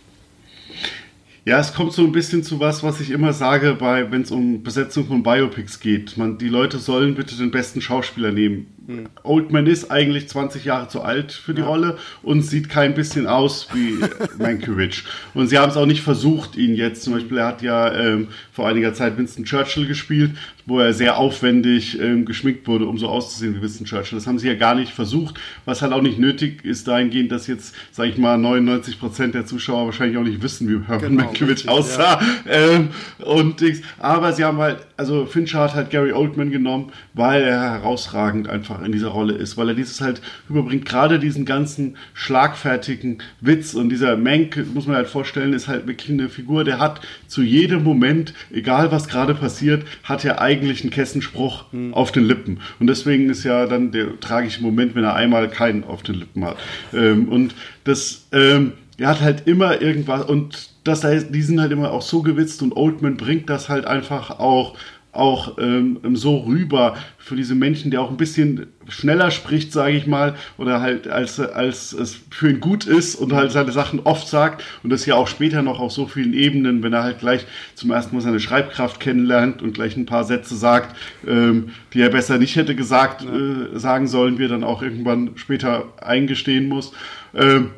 B: Ja, es kommt so ein bisschen zu was, was ich immer sage, wenn es um Besetzung von Biopics geht. Man, die Leute sollen bitte den besten Schauspieler nehmen. Mhm. Oldman ist eigentlich 20 Jahre zu alt für die ja. Rolle und sieht kein bisschen aus wie Mankiewicz. Und sie haben es auch nicht versucht, ihn jetzt. Zum Beispiel, er hat ja ähm, vor einiger Zeit Winston Churchill gespielt, wo er sehr aufwendig ähm, geschminkt wurde, um so auszusehen wie Winston Churchill. Das haben sie ja gar nicht versucht, was halt auch nicht nötig ist, dahingehend, dass jetzt, sag ich mal, 99 Prozent der Zuschauer wahrscheinlich auch nicht wissen, wie Herman genau, Mankiewicz aussah. Ja. Ähm, und, aber sie haben halt, also Fincher hat halt Gary Oldman genommen, weil er herausragend einfach in dieser Rolle ist, weil er dieses halt überbringt, gerade diesen ganzen schlagfertigen Witz und dieser Menk, muss man halt vorstellen, ist halt wirklich eine Figur, der hat zu jedem Moment, egal was gerade passiert, hat er eigentlich einen Kessenspruch mhm. auf den Lippen. Und deswegen ist ja dann der tragische Moment, wenn er einmal keinen auf den Lippen hat. Ähm, und das, ähm, er hat halt immer irgendwas und das heißt, die sind halt immer auch so gewitzt und Oldman bringt das halt einfach auch auch ähm, so rüber für diese Menschen, der auch ein bisschen schneller spricht, sage ich mal, oder halt als, als es für ihn gut ist und halt seine Sachen oft sagt und das ja auch später noch auf so vielen Ebenen, wenn er halt gleich zum ersten Mal seine Schreibkraft kennenlernt und gleich ein paar Sätze sagt, ähm, die er besser nicht hätte gesagt, äh, sagen sollen, wie er dann auch irgendwann später eingestehen muss. Ähm,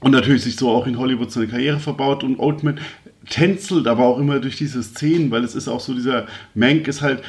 B: und natürlich sich so auch in Hollywood seine Karriere verbaut und Oldman tänzelt aber auch immer durch diese Szenen, weil es ist auch so dieser Mank ist halt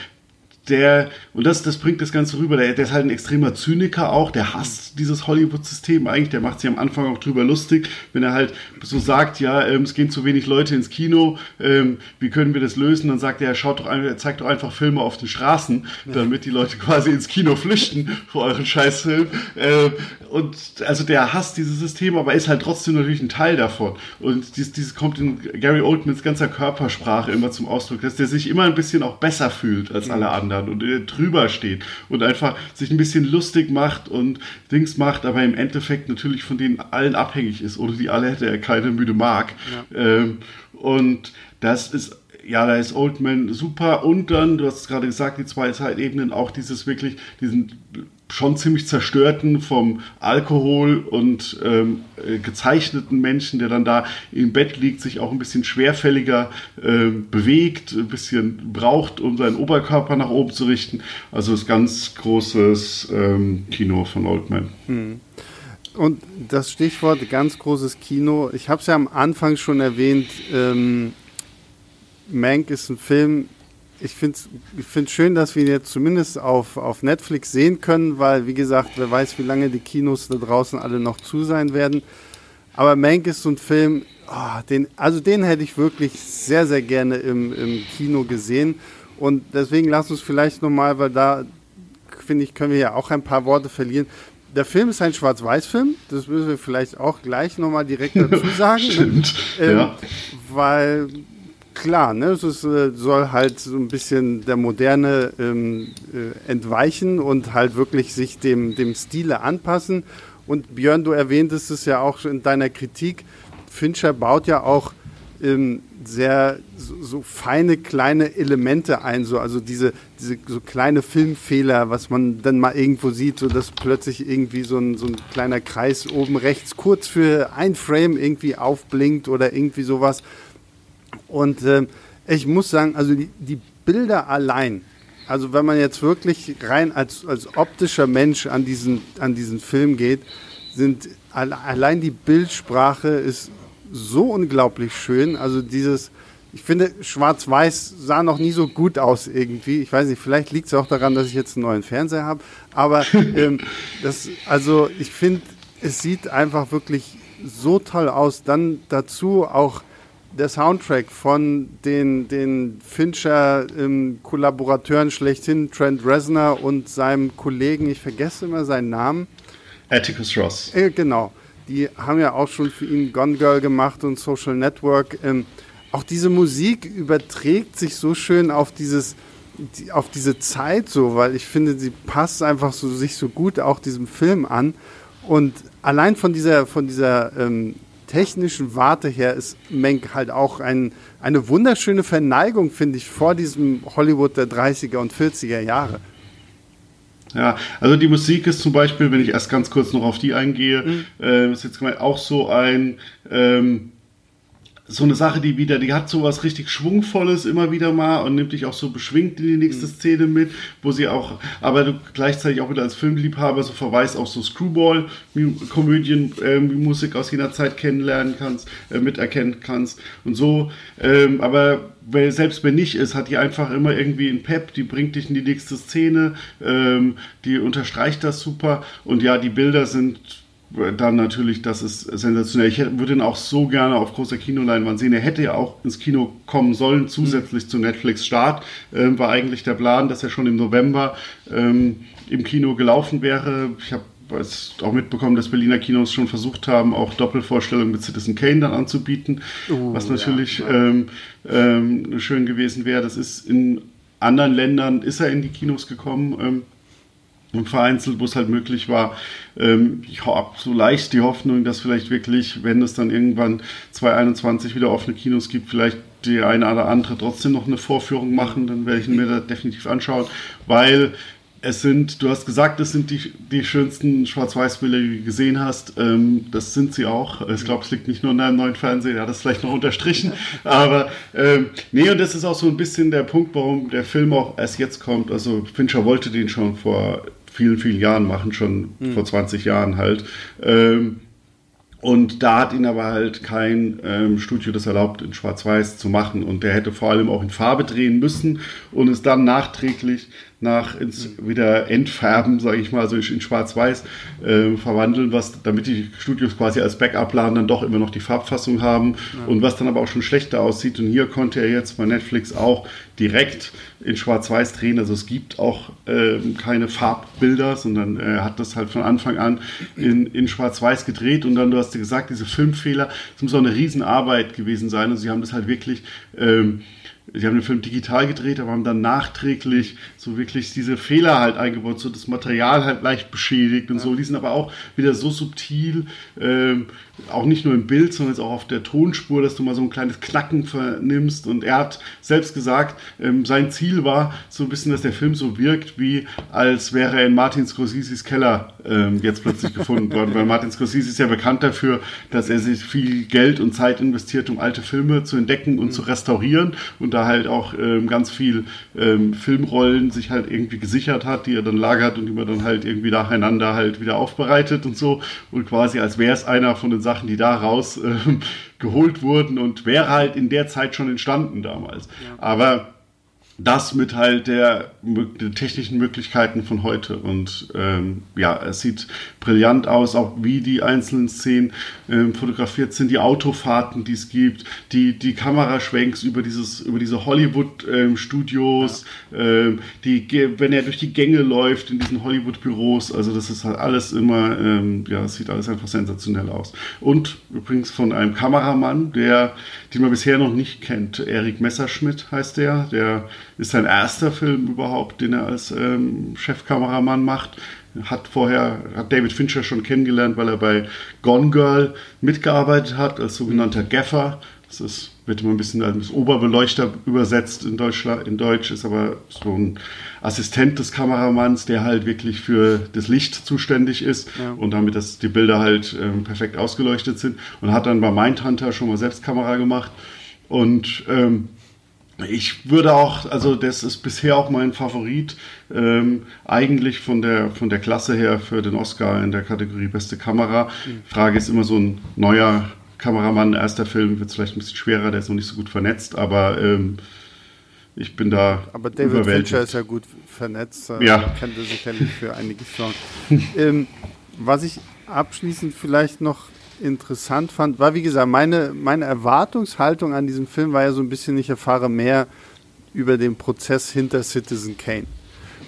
B: der, und das, das bringt das Ganze rüber, der, der ist halt ein extremer Zyniker auch, der hasst dieses Hollywood-System eigentlich, der macht sich am Anfang auch drüber lustig, wenn er halt so sagt, ja, ähm, es gehen zu wenig Leute ins Kino, ähm, wie können wir das lösen? Dann sagt er, schaut doch, er zeigt doch einfach Filme auf den Straßen, damit die Leute quasi ins Kino flüchten vor euren Scheißfilm. Ähm, und also der hasst dieses System, aber ist halt trotzdem natürlich ein Teil davon. Und dieses, dieses kommt in Gary Oldmans ganzer Körpersprache immer zum Ausdruck, dass der sich immer ein bisschen auch besser fühlt als alle anderen anderen und äh, drüber steht und einfach sich ein bisschen lustig macht und Dings macht, aber im Endeffekt natürlich von denen allen abhängig ist. Ohne die alle hätte er keine müde Mark. Ja. Ähm, und das ist ja, da ist Oldman super und dann, du hast gerade gesagt, die zwei Zeitebenen, auch dieses wirklich, diesen schon ziemlich zerstörten vom Alkohol und ähm, äh, gezeichneten Menschen, der dann da im Bett liegt, sich auch ein bisschen schwerfälliger äh, bewegt, ein bisschen braucht, um seinen Oberkörper nach oben zu richten. Also ist ganz großes ähm, Kino von Oldman. Hm.
A: Und das Stichwort ganz großes Kino, ich habe es ja am Anfang schon erwähnt, ähm, Mank ist ein Film, ich finde es ich find's schön, dass wir ihn jetzt zumindest auf, auf Netflix sehen können, weil, wie gesagt, wer weiß, wie lange die Kinos da draußen alle noch zu sein werden. Aber Mank ist so ein Film, oh, den, also den hätte ich wirklich sehr, sehr gerne im, im Kino gesehen. Und deswegen lass uns vielleicht nochmal, weil da, finde ich, können wir ja auch ein paar Worte verlieren. Der Film ist ein Schwarz-Weiß-Film, das müssen wir vielleicht auch gleich nochmal direkt dazu sagen.
B: Stimmt. Ähm, ja.
A: Weil klar, ne? es ist, äh, soll halt so ein bisschen der Moderne ähm, äh, entweichen und halt wirklich sich dem, dem Stile anpassen. Und Björn, du erwähntest es ja auch in deiner Kritik. Fincher baut ja auch ähm, sehr so, so, feine kleine Elemente ein, so also diese, diese so kleine Filmfehler, was man dann mal irgendwo sieht, so dass plötzlich irgendwie so ein, so ein kleiner Kreis oben rechts kurz für ein Frame irgendwie aufblinkt oder irgendwie sowas. Und äh, ich muss sagen, also die, die, Bilder allein, also wenn man jetzt wirklich rein als, als optischer Mensch an diesen, an diesen Film geht, sind allein die Bildsprache ist so unglaublich schön. Also dieses, ich finde, Schwarz-Weiß sah noch nie so gut aus irgendwie. Ich weiß nicht, vielleicht liegt es auch daran, dass ich jetzt einen neuen Fernseher habe. Aber ähm, das, also ich finde, es sieht einfach wirklich so toll aus. Dann dazu auch der Soundtrack von den, den Fincher-Kollaborateuren ähm, schlechthin, Trent Reznor und seinem Kollegen, ich vergesse immer seinen Namen.
B: Atticus Ross.
A: Äh, genau. Die haben ja auch schon für ihn Gone Girl gemacht und Social Network. Ähm, auch diese Musik überträgt sich so schön auf dieses die, auf diese Zeit so, weil ich finde, sie passt einfach so sich so gut auch diesem Film an. Und allein von dieser von dieser ähm, technischen Warte her ist Menk halt auch ein, eine wunderschöne Verneigung, finde ich, vor diesem Hollywood der 30er und 40er Jahre.
B: Ja, also die Musik ist zum Beispiel, wenn ich erst ganz kurz noch auf die eingehe, mhm. äh, ist jetzt auch so ein ähm, so eine Sache, die wieder, die hat so was richtig Schwungvolles immer wieder mal und nimmt dich auch so beschwingt in die nächste mhm. Szene mit, wo sie auch, aber du gleichzeitig auch wieder als Filmliebhaber so verweist auf so Screwball-Komödien, äh, Musik aus jener Zeit kennenlernen kannst, äh, miterkennen kannst und so. Ähm, aber weil selbst wenn nicht ist, hat die einfach immer irgendwie einen Pep, die bringt dich in die nächste Szene, ähm, die unterstreicht das super und ja, die Bilder sind dann natürlich, das ist sensationell. Ich würde ihn auch so gerne auf großer Kinoleinwand sehen. Er hätte ja auch ins Kino kommen sollen, zusätzlich mhm. zu Netflix Start. Ähm, war eigentlich der Plan, dass er schon im November ähm, im Kino gelaufen wäre. Ich habe auch mitbekommen, dass Berliner Kinos schon versucht haben, auch Doppelvorstellungen mit Citizen Kane dann anzubieten, uh, was natürlich ja, ja. Ähm, ähm, schön gewesen wäre. Das ist in anderen Ländern, ist er in die Kinos gekommen ähm, und vereinzelt, wo es halt möglich war. Ähm, ich habe so leicht die Hoffnung, dass vielleicht wirklich, wenn es dann irgendwann 2021 wieder offene Kinos gibt, vielleicht die eine oder andere trotzdem noch eine Vorführung machen, dann werde ich mir da definitiv anschauen, weil es sind, du hast gesagt, es sind die, die schönsten Schwarz-Weiß-Bilder, die du gesehen hast. Ähm, das sind sie auch. Ich glaube, es liegt nicht nur in deinem neuen Fernseher, er hat das vielleicht noch unterstrichen. Aber ähm, nee, und das ist auch so ein bisschen der Punkt, warum der Film auch erst jetzt kommt. Also Fincher wollte den schon vor vielen, vielen Jahren machen, schon mhm. vor 20 Jahren halt. Ähm, und da hat ihn aber halt kein ähm, Studio das erlaubt, in Schwarz-Weiß zu machen. Und der hätte vor allem auch in Farbe drehen müssen und es dann nachträglich nach ins wieder entfärben, sage ich mal, also in Schwarz-Weiß äh, verwandeln, was damit die Studios quasi als Backup-Plan dann doch immer noch die Farbfassung haben ja. und was dann aber auch schon schlechter aussieht. Und hier konnte er jetzt bei Netflix auch direkt in Schwarz-Weiß drehen. Also es gibt auch äh, keine Farbbilder, sondern er hat das halt von Anfang an in, in Schwarz-Weiß gedreht. Und dann, du hast dir gesagt, diese Filmfehler, das muss auch eine Riesenarbeit gewesen sein. Und sie haben das halt wirklich ähm, sie haben den Film digital gedreht, aber haben dann nachträglich so wirklich diese Fehler halt eingebaut, so das Material halt leicht beschädigt und ja. so. Die sind aber auch wieder so subtil, ähm, auch nicht nur im Bild, sondern jetzt auch auf der Tonspur, dass du mal so ein kleines Knacken vernimmst. Und er hat selbst gesagt, ähm, sein Ziel war so ein bisschen, dass der Film so wirkt, wie als wäre er in Martin Scorseses Keller ähm, jetzt plötzlich gefunden worden. Weil Martin Scorsese ist ja bekannt dafür, dass er sich viel Geld und Zeit investiert, um alte Filme zu entdecken und mhm. zu restaurieren. Und da halt auch ähm, ganz viel ähm, Filmrollen sich halt irgendwie gesichert hat, die er dann lagert und die man dann halt irgendwie nacheinander halt wieder aufbereitet und so. Und quasi als wäre es einer von den Sachen, die da raus äh, geholt wurden und wäre halt in der Zeit schon entstanden damals. Ja. Aber das mit halt der, der, technischen Möglichkeiten von heute. Und ähm, ja, es sieht brillant aus, auch wie die einzelnen Szenen ähm, fotografiert sind, die Autofahrten, die es gibt, die, die Kameraschwenks über dieses, über diese Hollywood-Studios, ähm, ähm, die, wenn er durch die Gänge läuft in diesen Hollywood-Büros, also das ist halt alles immer, ähm, ja, es sieht alles einfach sensationell aus. Und übrigens von einem Kameramann, der, den man bisher noch nicht kennt, Erik Messerschmidt heißt der, der ist sein erster Film überhaupt, den er als ähm, Chefkameramann macht. Hat vorher, hat David Fincher schon kennengelernt, weil er bei Gone Girl mitgearbeitet hat, als sogenannter Gaffer. Das ist, wird immer ein bisschen als Oberbeleuchter übersetzt in, Deutschland, in Deutsch, ist aber so ein Assistent des Kameramanns, der halt wirklich für das Licht zuständig ist ja. und damit, dass die Bilder halt ähm, perfekt ausgeleuchtet sind. Und hat dann bei Mindhunter schon mal selbst Kamera gemacht. Und ähm, ich würde auch, also das ist bisher auch mein Favorit, ähm, eigentlich von der, von der Klasse her für den Oscar in der Kategorie Beste Kamera. Mhm. Frage ist immer so ein neuer Kameramann, erster Film, wird es vielleicht ein bisschen schwerer, der ist noch nicht so gut vernetzt, aber ähm, ich bin da.
A: Aber David Fincher ist ja gut vernetzt,
B: äh, ja.
A: kennt er sicherlich für einige Filme. ähm, was ich abschließend vielleicht noch interessant fand, war wie gesagt, meine, meine Erwartungshaltung an diesem Film war ja so ein bisschen, ich erfahre mehr über den Prozess hinter Citizen Kane.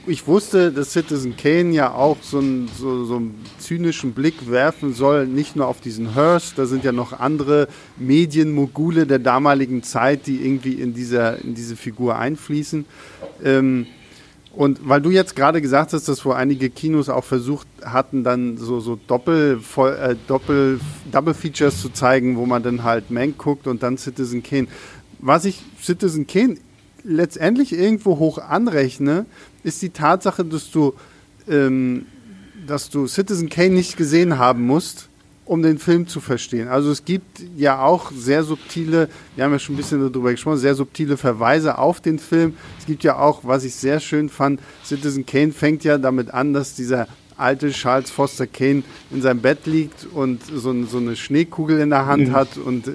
A: Ich wusste, dass Citizen Kane ja auch so einen, so, so einen zynischen Blick werfen soll, nicht nur auf diesen Hearst, da sind ja noch andere Medienmogule der damaligen Zeit, die irgendwie in, dieser, in diese Figur einfließen. Ähm, und weil du jetzt gerade gesagt hast, dass wo einige Kinos auch versucht hatten, dann so, so Doppel, äh, Doppel, Double Features zu zeigen, wo man dann halt Mank guckt und dann Citizen Kane. Was ich Citizen Kane letztendlich irgendwo hoch anrechne, ist die Tatsache, dass du, ähm, dass du Citizen Kane nicht gesehen haben musst, um den Film zu verstehen. Also es gibt ja auch sehr subtile, wir haben ja schon ein bisschen darüber gesprochen, sehr subtile Verweise auf den Film. Es gibt ja auch, was ich sehr schön fand, Citizen Kane fängt ja damit an, dass dieser alte Charles Foster Kane in seinem Bett liegt und so, so eine Schneekugel in der Hand mhm. hat und äh,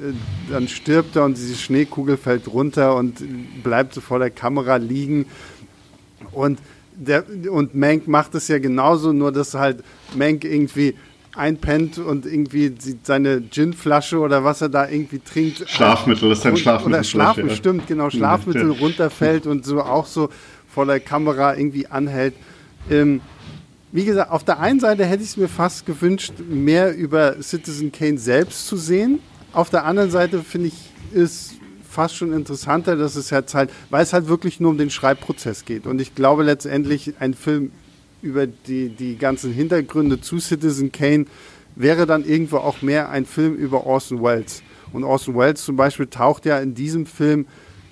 A: dann stirbt er und diese Schneekugel fällt runter und bleibt so vor der Kamera liegen. Und, der, und Mank macht es ja genauso, nur dass halt Mank irgendwie einpennt und irgendwie seine Ginflasche oder was er da irgendwie trinkt.
B: Schlafmittel, das ist ein Schlafmittel.
A: Oder Schlafmittel, ja. stimmt, genau, Schlafmittel ja. runterfällt und so auch so vor der Kamera irgendwie anhält. Ähm, wie gesagt, auf der einen Seite hätte ich es mir fast gewünscht, mehr über Citizen Kane selbst zu sehen. Auf der anderen Seite finde ich es fast schon interessanter, dass es jetzt halt, weil es halt wirklich nur um den Schreibprozess geht. Und ich glaube letztendlich, ein Film über die, die ganzen Hintergründe zu Citizen Kane wäre dann irgendwo auch mehr ein Film über Orson Welles. Und Orson Welles zum Beispiel taucht ja in diesem Film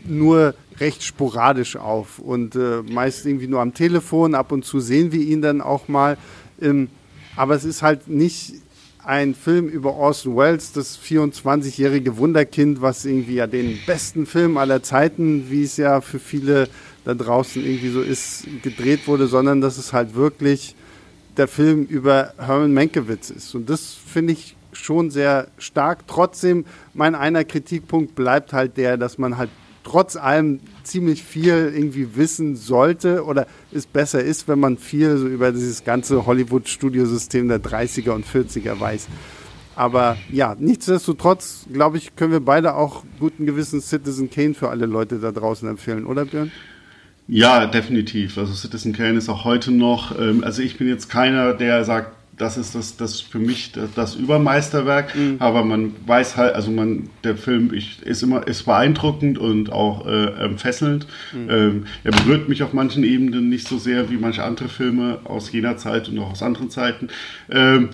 A: nur recht sporadisch auf und äh, meist irgendwie nur am Telefon. Ab und zu sehen wir ihn dann auch mal. Ähm, aber es ist halt nicht ein Film über Orson Welles, das 24-jährige Wunderkind, was irgendwie ja den besten Film aller Zeiten, wie es ja für viele da draußen irgendwie so ist, gedreht wurde, sondern dass es halt wirklich der Film über Herman Mankiewicz ist. Und das finde ich schon sehr stark. Trotzdem, mein einer Kritikpunkt bleibt halt der, dass man halt trotz allem ziemlich viel irgendwie wissen sollte oder es besser ist, wenn man viel so über dieses ganze Hollywood-Studiosystem der 30er und 40er weiß. Aber ja, nichtsdestotrotz, glaube ich, können wir beide auch guten Gewissens Citizen Kane für alle Leute da draußen empfehlen, oder Björn?
B: Ja, definitiv. Also Citizen Kane ist auch heute noch, ähm, also ich bin jetzt keiner, der sagt, das ist das, das für mich das, das Übermeisterwerk. Mhm. Aber man weiß halt, also man, der Film ich, ist immer ist beeindruckend und auch äh, ähm, fesselnd. Mhm. Ähm, er berührt mich auf manchen Ebenen nicht so sehr wie manche andere Filme aus jener Zeit und auch aus anderen Zeiten. Ähm,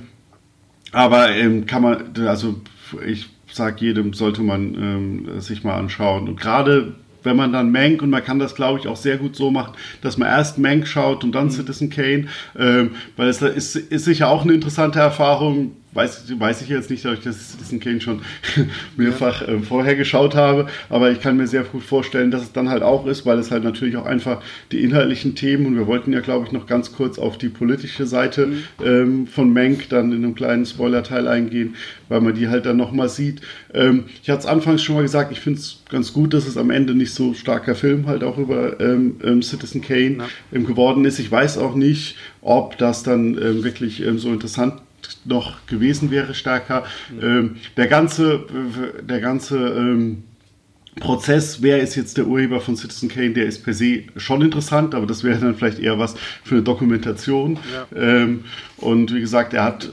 B: aber ähm, kann man, also ich sage jedem, sollte man ähm, sich mal anschauen. Und gerade wenn man dann Mank, und man kann das, glaube ich, auch sehr gut so machen, dass man erst Mank schaut und dann mhm. Citizen Kane, ähm, weil es ist, ist sicher auch eine interessante Erfahrung, weiß, weiß ich jetzt nicht, dass ich das Citizen Kane schon mehrfach äh, vorher geschaut habe, aber ich kann mir sehr gut vorstellen, dass es dann halt auch ist, weil es halt natürlich auch einfach die inhaltlichen Themen und wir wollten ja, glaube ich, noch ganz kurz auf die politische Seite mhm. ähm, von Menk dann in einem kleinen Spoiler-Teil eingehen, weil man die halt dann nochmal sieht. Ähm, ich hatte es anfangs schon mal gesagt, ich finde es ganz gut, dass es am Ende nicht so starker Film halt auch über ähm, ähm Citizen Kane ja. geworden ist. Ich weiß auch nicht, ob das dann ähm, wirklich ähm, so interessant noch gewesen wäre stärker. Ähm, der ganze, der ganze ähm, Prozess, wer ist jetzt der Urheber von Citizen Kane, der ist per se schon interessant, aber das wäre dann vielleicht eher was für eine Dokumentation. Ja. Ähm, und wie gesagt, er hat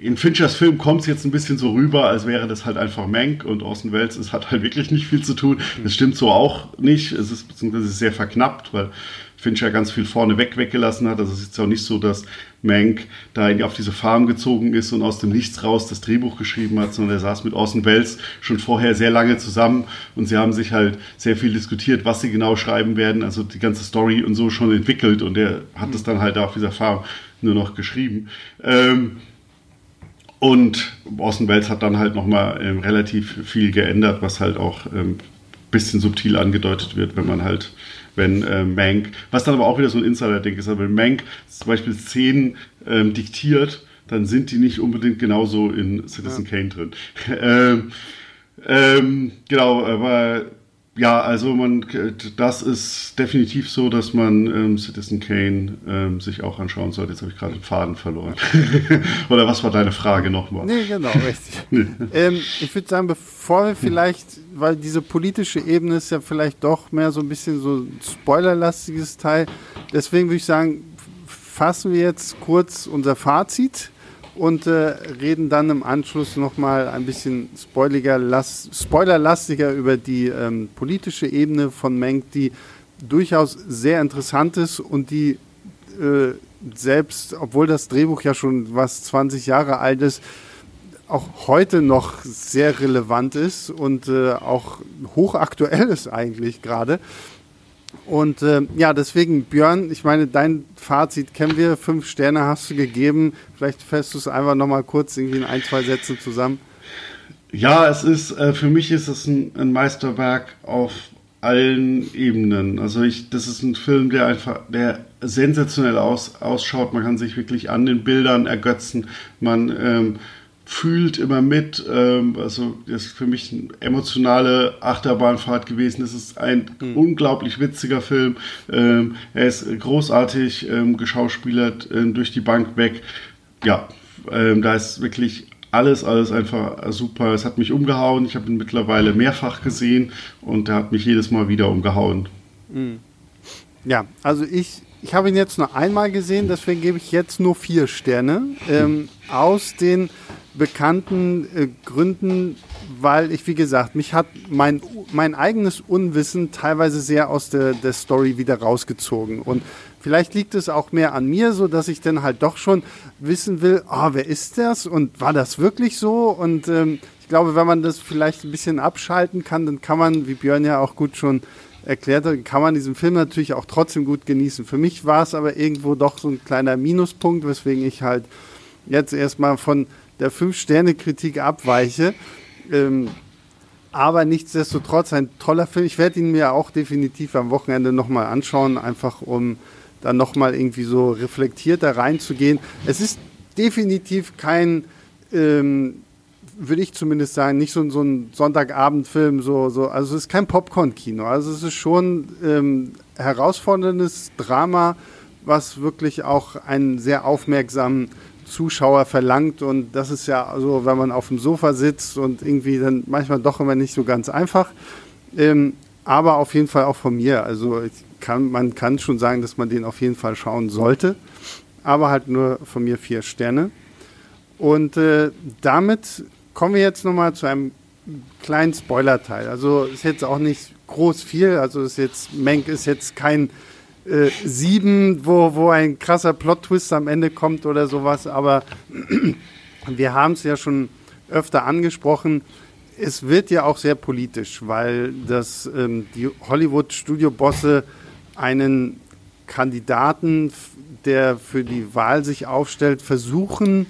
B: in Finchers Film kommt es jetzt ein bisschen so rüber, als wäre das halt einfach Mank und Orson Welles, es hat halt wirklich nicht viel zu tun. Das stimmt so auch nicht. Es ist beziehungsweise sehr verknappt, weil Fincher ganz viel vorne weg weggelassen hat. Also es ist jetzt auch nicht so, dass Mank da auf diese Farm gezogen ist und aus dem Nichts raus das Drehbuch geschrieben hat, sondern er saß mit Orson Welles schon vorher sehr lange zusammen und sie haben sich halt sehr viel diskutiert, was sie genau schreiben werden, also die ganze Story und so schon entwickelt und er hat es dann halt auf dieser Farm nur noch geschrieben. Ähm, und Orson Welles hat dann halt nochmal ähm, relativ viel geändert, was halt auch ähm, bisschen subtil angedeutet wird, wenn man halt wenn äh, Mank, was dann aber auch wieder so ein Insider-Ding ist, aber wenn Mank zum Beispiel Szenen ähm, diktiert, dann sind die nicht unbedingt genauso in Citizen ja. Kane drin. ähm, ähm, genau, aber ja, also man, das ist definitiv so, dass man ähm, Citizen Kane ähm, sich auch anschauen sollte. Jetzt habe ich gerade den Faden verloren. Oder was war deine Frage nochmal?
A: Nee, genau, richtig. nee. ähm, ich würde sagen, bevor wir vielleicht, weil diese politische Ebene ist ja vielleicht doch mehr so ein bisschen so ein spoilerlastiges Teil. Deswegen würde ich sagen, fassen wir jetzt kurz unser Fazit und äh, reden dann im Anschluss nochmal ein bisschen spoilerlastiger über die ähm, politische Ebene von Menk, die durchaus sehr interessant ist und die äh, selbst, obwohl das Drehbuch ja schon was 20 Jahre alt ist, auch heute noch sehr relevant ist und äh, auch hochaktuell ist eigentlich gerade. Und äh, ja, deswegen, Björn, ich meine, dein Fazit kennen wir. Fünf Sterne hast du gegeben. Vielleicht fährst du es einfach nochmal kurz irgendwie in ein, zwei Sätzen zusammen.
B: Ja, es ist, äh, für mich ist es ein, ein, Meisterwerk auf allen Ebenen. Also ich, das ist ein Film, der einfach, der sensationell aus, ausschaut. Man kann sich wirklich an den Bildern ergötzen. Man, ähm, fühlt immer mit. Ähm, also das ist für mich eine emotionale Achterbahnfahrt gewesen. Es ist ein mhm. unglaublich witziger Film. Ähm, er ist großartig ähm, geschauspielert durch die Bank weg. Ja, da ist wirklich alles, alles einfach super. Es hat mich umgehauen. Ich habe ihn mittlerweile mehrfach gesehen und er hat mich jedes Mal wieder umgehauen.
A: Mhm. Ja, also ich, ich habe ihn jetzt nur einmal gesehen, deswegen gebe ich jetzt nur vier Sterne. Ähm, aus den bekannten äh, Gründen, weil ich, wie gesagt, mich hat mein, mein eigenes Unwissen teilweise sehr aus der, der Story wieder rausgezogen. Und vielleicht liegt es auch mehr an mir, so dass ich dann halt doch schon wissen will, oh, wer ist das und war das wirklich so? Und ähm, ich glaube, wenn man das vielleicht ein bisschen abschalten kann, dann kann man, wie Björn ja auch gut schon erklärt hat, kann man diesen Film natürlich auch trotzdem gut genießen. Für mich war es aber irgendwo doch so ein kleiner Minuspunkt, weswegen ich halt jetzt erstmal von der Fünf-Sterne-Kritik abweiche. Ähm, aber nichtsdestotrotz ein toller Film. Ich werde ihn mir auch definitiv am Wochenende nochmal anschauen, einfach um dann nochmal irgendwie so reflektierter reinzugehen. Es ist definitiv kein, ähm, würde ich zumindest sagen, nicht so, so ein Sonntagabendfilm, so, so, also es ist kein Popcorn-Kino. Also es ist schon ähm, herausforderndes Drama, was wirklich auch einen sehr aufmerksamen Zuschauer verlangt. Und das ist ja so, wenn man auf dem Sofa sitzt und irgendwie dann manchmal doch immer nicht so ganz einfach. Ähm, aber auf jeden Fall auch von mir. Also kann, man kann schon sagen, dass man den auf jeden Fall schauen sollte. Aber halt nur von mir vier Sterne. Und äh, damit kommen wir jetzt nochmal zu einem kleinen Spoiler-Teil. Also ist jetzt auch nicht groß viel. Also ist jetzt, Menk ist jetzt kein äh, sieben, wo, wo ein krasser Plot-Twist am Ende kommt oder sowas. Aber wir haben es ja schon öfter angesprochen. Es wird ja auch sehr politisch, weil das, ähm, die Hollywood-Studio-Bosse einen Kandidaten, der für die Wahl sich aufstellt, versuchen,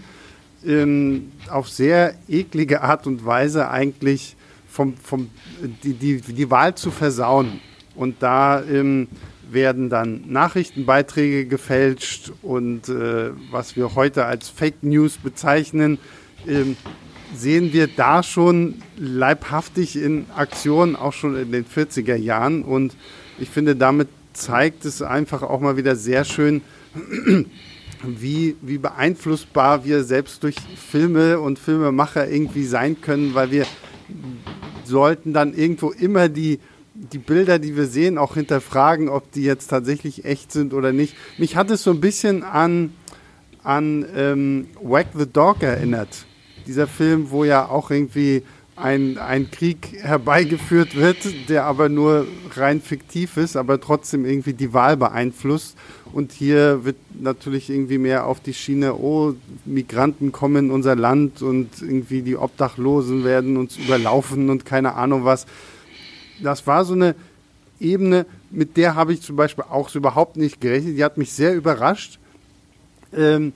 A: ähm, auf sehr eklige Art und Weise eigentlich vom, vom, die, die, die Wahl zu versauen. Und da ähm, werden dann Nachrichtenbeiträge gefälscht und äh, was wir heute als Fake News bezeichnen, äh, sehen wir da schon leibhaftig in Aktion, auch schon in den 40er Jahren. Und ich finde, damit zeigt es einfach auch mal wieder sehr schön, wie, wie beeinflussbar wir selbst durch Filme und Filmemacher irgendwie sein können, weil wir sollten dann irgendwo immer die die Bilder, die wir sehen, auch hinterfragen, ob die jetzt tatsächlich echt sind oder nicht. Mich hat es so ein bisschen an, an ähm, Whack the Dog erinnert. Dieser Film, wo ja auch irgendwie ein, ein Krieg herbeigeführt wird, der aber nur rein fiktiv ist, aber trotzdem irgendwie die Wahl beeinflusst. Und hier wird natürlich irgendwie mehr auf die Schiene, oh, Migranten kommen in unser Land und irgendwie die Obdachlosen werden uns überlaufen und keine Ahnung was das war so eine Ebene, mit der habe ich zum Beispiel auch so überhaupt nicht gerechnet. Die hat mich sehr überrascht. Ähm,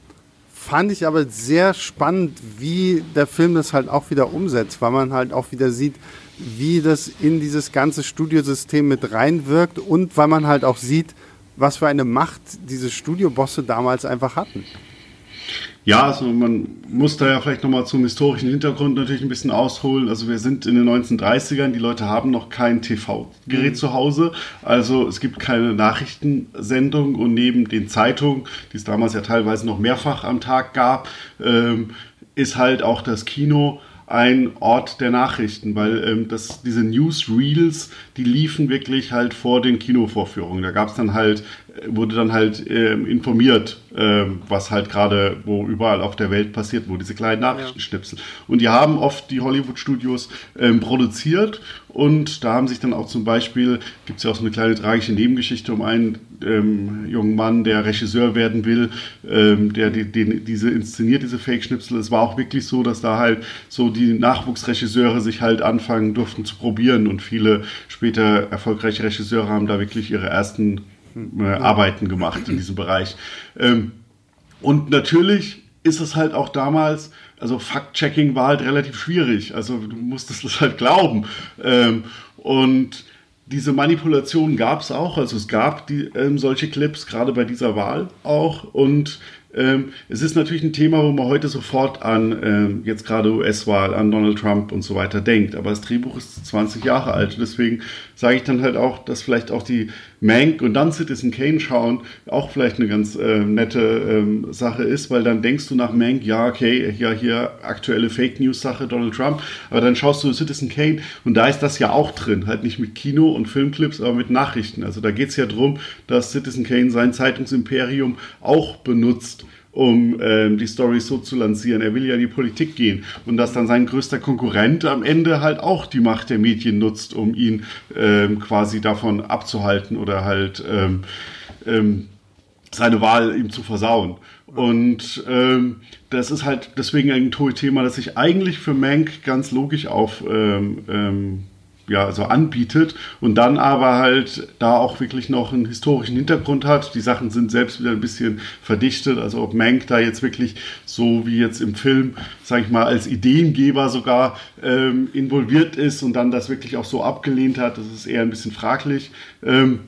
A: fand ich aber sehr spannend, wie der Film das halt auch wieder umsetzt, weil man halt auch wieder sieht, wie das in dieses ganze Studiosystem mit reinwirkt und weil man halt auch sieht, was für eine Macht diese Studiobosse damals einfach hatten.
B: Ja, also man muss da ja vielleicht nochmal zum historischen Hintergrund natürlich ein bisschen ausholen. Also wir sind in den 1930ern, die Leute haben noch kein TV-Gerät mhm. zu Hause. Also es gibt keine Nachrichtensendung und neben den Zeitungen, die es damals ja teilweise noch mehrfach am Tag gab, ähm, ist halt auch das Kino ein Ort der Nachrichten, weil ähm, das, diese Newsreels, die liefen wirklich halt vor den Kinovorführungen. Da gab es dann halt, wurde dann halt äh, informiert, äh, was halt gerade, wo überall auf der Welt passiert, wo diese kleinen Nachrichtenschnipsel. Ja. Und die haben oft die Hollywood-Studios ähm, produziert und da haben sich dann auch zum Beispiel, gibt es ja auch so eine kleine tragische Nebengeschichte um einen ähm, jungen Mann, der Regisseur werden will, ähm, der die, die, diese inszeniert, diese Fake-Schnipsel. Es war auch wirklich so, dass da halt so die Nachwuchsregisseure sich halt anfangen durften zu probieren und viele später erfolgreiche Regisseure haben da wirklich ihre ersten äh, Arbeiten gemacht in diesem Bereich. Ähm, und natürlich ist es halt auch damals also Fact-Checking war halt relativ schwierig. Also du musstest das halt glauben. Ähm, und diese Manipulation gab es auch. Also es gab die, ähm, solche Clips, gerade bei dieser Wahl auch. Und ähm, es ist natürlich ein Thema, wo man heute sofort an ähm, jetzt gerade US-Wahl, an Donald Trump und so weiter denkt. Aber das Drehbuch ist 20 Jahre alt. Deswegen sage ich dann halt auch, dass vielleicht auch die Mank und dann Citizen Kane schauen auch vielleicht eine ganz äh, nette ähm, Sache ist, weil dann denkst du nach Mank, ja, okay, ja, hier aktuelle Fake News Sache Donald Trump, aber dann schaust du Citizen Kane und da ist das ja auch drin, halt nicht mit Kino und Filmclips, aber mit Nachrichten. Also da geht es ja darum, dass Citizen Kane sein Zeitungsimperium auch benutzt um ähm, die Story so zu lancieren. Er will ja in die Politik gehen und dass dann sein größter Konkurrent am Ende halt auch die Macht der Medien nutzt, um ihn ähm, quasi davon abzuhalten oder halt ähm, ähm, seine Wahl ihm zu versauen. Und ähm, das ist halt deswegen ein Thema, das sich eigentlich für Mank ganz logisch auf ähm, ähm, ja, so anbietet und dann aber halt da auch wirklich noch einen historischen Hintergrund hat. Die Sachen sind selbst wieder ein bisschen verdichtet, also ob Mank da jetzt wirklich so wie jetzt im Film, sag ich mal, als Ideengeber sogar ähm, involviert ist und dann das wirklich auch so abgelehnt hat, das ist eher ein bisschen fraglich. Ähm,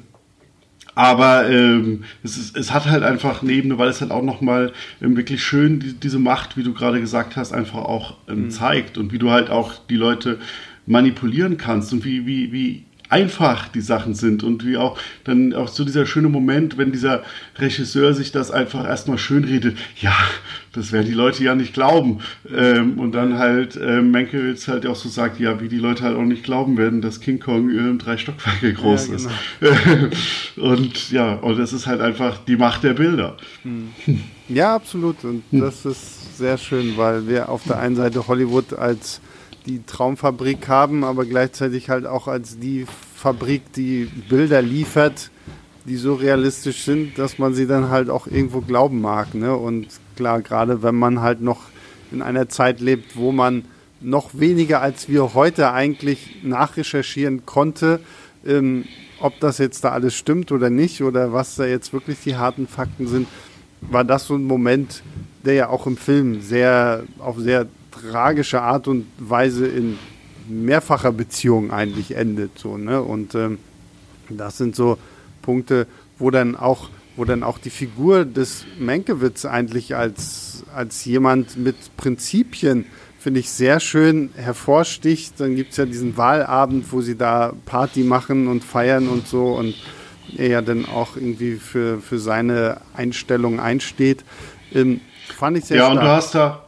B: aber ähm, es, ist, es hat halt einfach neben, weil es halt auch nochmal ähm, wirklich schön die, diese Macht, wie du gerade gesagt hast, einfach auch ähm, mhm. zeigt und wie du halt auch die Leute manipulieren kannst und wie, wie, wie einfach die Sachen sind und wie auch dann auch so dieser schöne Moment, wenn dieser Regisseur sich das einfach erstmal schön redet, ja, das werden die Leute ja nicht glauben. Ähm, und dann halt ähm, Mankiewicz halt auch so sagt, ja, wie die Leute halt auch nicht glauben werden, dass King Kong ähm, drei Stockwerke groß ja, genau. ist. und ja, und das ist halt einfach die Macht der Bilder.
A: Hm. Ja, absolut. Und hm. das ist sehr schön, weil wir auf der einen Seite Hollywood als die Traumfabrik haben, aber gleichzeitig halt auch als die Fabrik, die Bilder liefert, die so realistisch sind, dass man sie dann halt auch irgendwo glauben mag. Ne? Und klar, gerade wenn man halt noch in einer Zeit lebt, wo man noch weniger als wir heute eigentlich nachrecherchieren konnte, ähm, ob das jetzt da alles stimmt oder nicht oder was da jetzt wirklich die harten Fakten sind, war das so ein Moment, der ja auch im Film sehr auf sehr tragische Art und Weise in mehrfacher Beziehung eigentlich endet. So, ne? Und ähm, das sind so Punkte, wo dann auch, wo dann auch die Figur des Menkewitz eigentlich als, als jemand mit Prinzipien, finde ich, sehr schön hervorsticht. Dann gibt es ja diesen Wahlabend, wo sie da Party machen und feiern und so und er ja dann auch irgendwie für, für seine Einstellung einsteht. Ähm, fand ich sehr
B: Ja, stark. und du hast da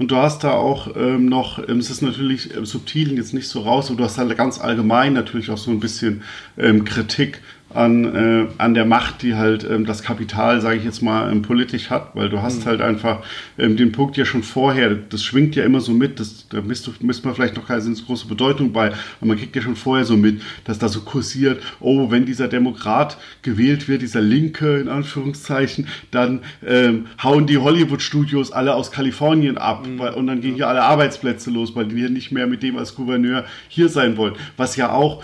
B: und du hast da auch ähm, noch, ähm, es ist natürlich äh, subtil jetzt nicht so raus, aber du hast halt ganz allgemein natürlich auch so ein bisschen ähm, Kritik an, äh, an der Macht, die halt ähm, das Kapital, sage ich jetzt mal, ähm, politisch hat, weil du hast mhm. halt einfach ähm, den Punkt ja schon vorher, das schwingt ja immer so mit, das, da misst, du, misst man vielleicht noch keine große Bedeutung bei, aber man kriegt ja schon vorher so mit, dass da so kursiert, oh, wenn dieser Demokrat gewählt wird, dieser Linke in Anführungszeichen, dann ähm, hauen die Hollywood-Studios alle aus Kalifornien ab mhm. weil, und dann gehen hier alle Arbeitsplätze los, weil die hier nicht mehr mit dem als Gouverneur hier sein wollen, was ja auch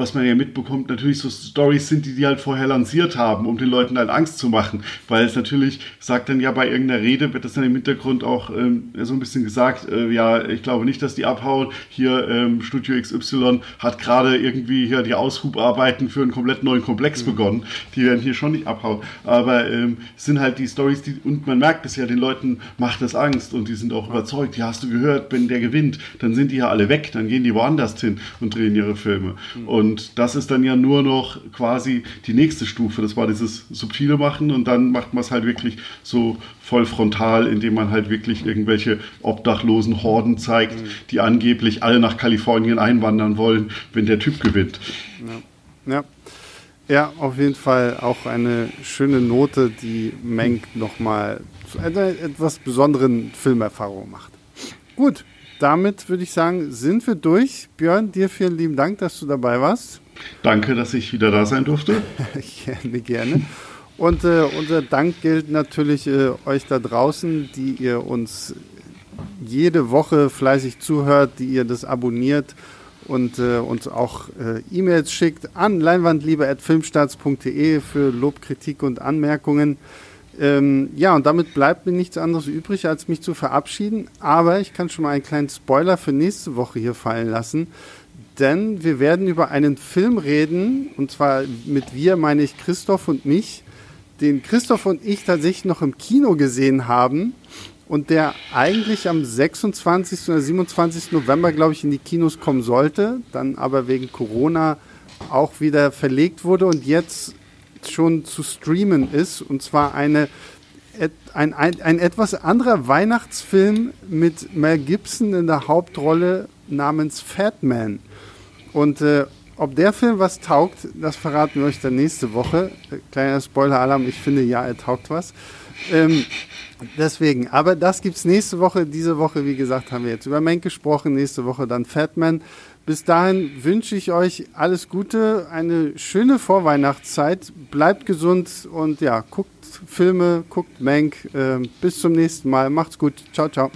B: was man ja mitbekommt, natürlich so Stories sind, die die halt vorher lanciert haben, um den Leuten halt Angst zu machen. Weil es natürlich, sagt dann ja bei irgendeiner Rede, wird das dann im Hintergrund auch ähm, so ein bisschen gesagt, äh, ja, ich glaube nicht, dass die abhauen. Hier ähm, Studio XY hat gerade irgendwie hier die Aushubarbeiten für einen komplett neuen Komplex mhm. begonnen. Die werden hier schon nicht abhauen. Aber ähm, es sind halt die Stories, die, und man merkt es ja, den Leuten macht das Angst und die sind auch überzeugt. Ja, hast du gehört, wenn der gewinnt, dann sind die ja alle weg, dann gehen die woanders hin und drehen ihre Filme. Mhm. Und das ist dann ja nur noch quasi die nächste Stufe. Das war dieses subtile Machen und dann macht man es halt wirklich so voll frontal, indem man halt wirklich irgendwelche obdachlosen Horden zeigt, mhm. die angeblich alle nach Kalifornien einwandern wollen, wenn der Typ gewinnt.
A: Ja. ja. Ja, auf jeden Fall auch eine schöne Note, die Menk nochmal zu einer etwas besonderen Filmerfahrung macht. Gut, damit würde ich sagen, sind wir durch. Björn, dir vielen lieben Dank, dass du dabei warst.
B: Danke, dass ich wieder da sein durfte.
A: gerne, gerne. Und äh, unser Dank gilt natürlich äh, euch da draußen, die ihr uns jede Woche fleißig zuhört, die ihr das abonniert und äh, uns auch äh, E-Mails schickt an leinwandliebe.filmstarts.de für Lob, Kritik und Anmerkungen. Ähm, ja, und damit bleibt mir nichts anderes übrig, als mich zu verabschieden. Aber ich kann schon mal einen kleinen Spoiler für nächste Woche hier fallen lassen. Denn wir werden über einen Film reden, und zwar mit wir meine ich Christoph und mich, den Christoph und ich tatsächlich noch im Kino gesehen haben und der eigentlich am 26. oder 27. November, glaube ich, in die Kinos kommen sollte, dann aber wegen Corona auch wieder verlegt wurde und jetzt schon zu streamen ist. Und zwar eine, ein, ein, ein etwas anderer Weihnachtsfilm mit Mel Gibson in der Hauptrolle namens Fat Man. Und äh, ob der Film was taugt, das verraten wir euch dann nächste Woche. Kleiner Spoiler-Alarm, ich finde ja, er taugt was. Ähm, deswegen, aber das gibt es nächste Woche. Diese Woche, wie gesagt, haben wir jetzt über Menk gesprochen. Nächste Woche dann Fatman. Bis dahin wünsche ich euch alles Gute, eine schöne Vorweihnachtszeit, bleibt gesund und ja, guckt Filme, guckt Mank. Äh, bis zum nächsten Mal. Macht's gut. Ciao, ciao.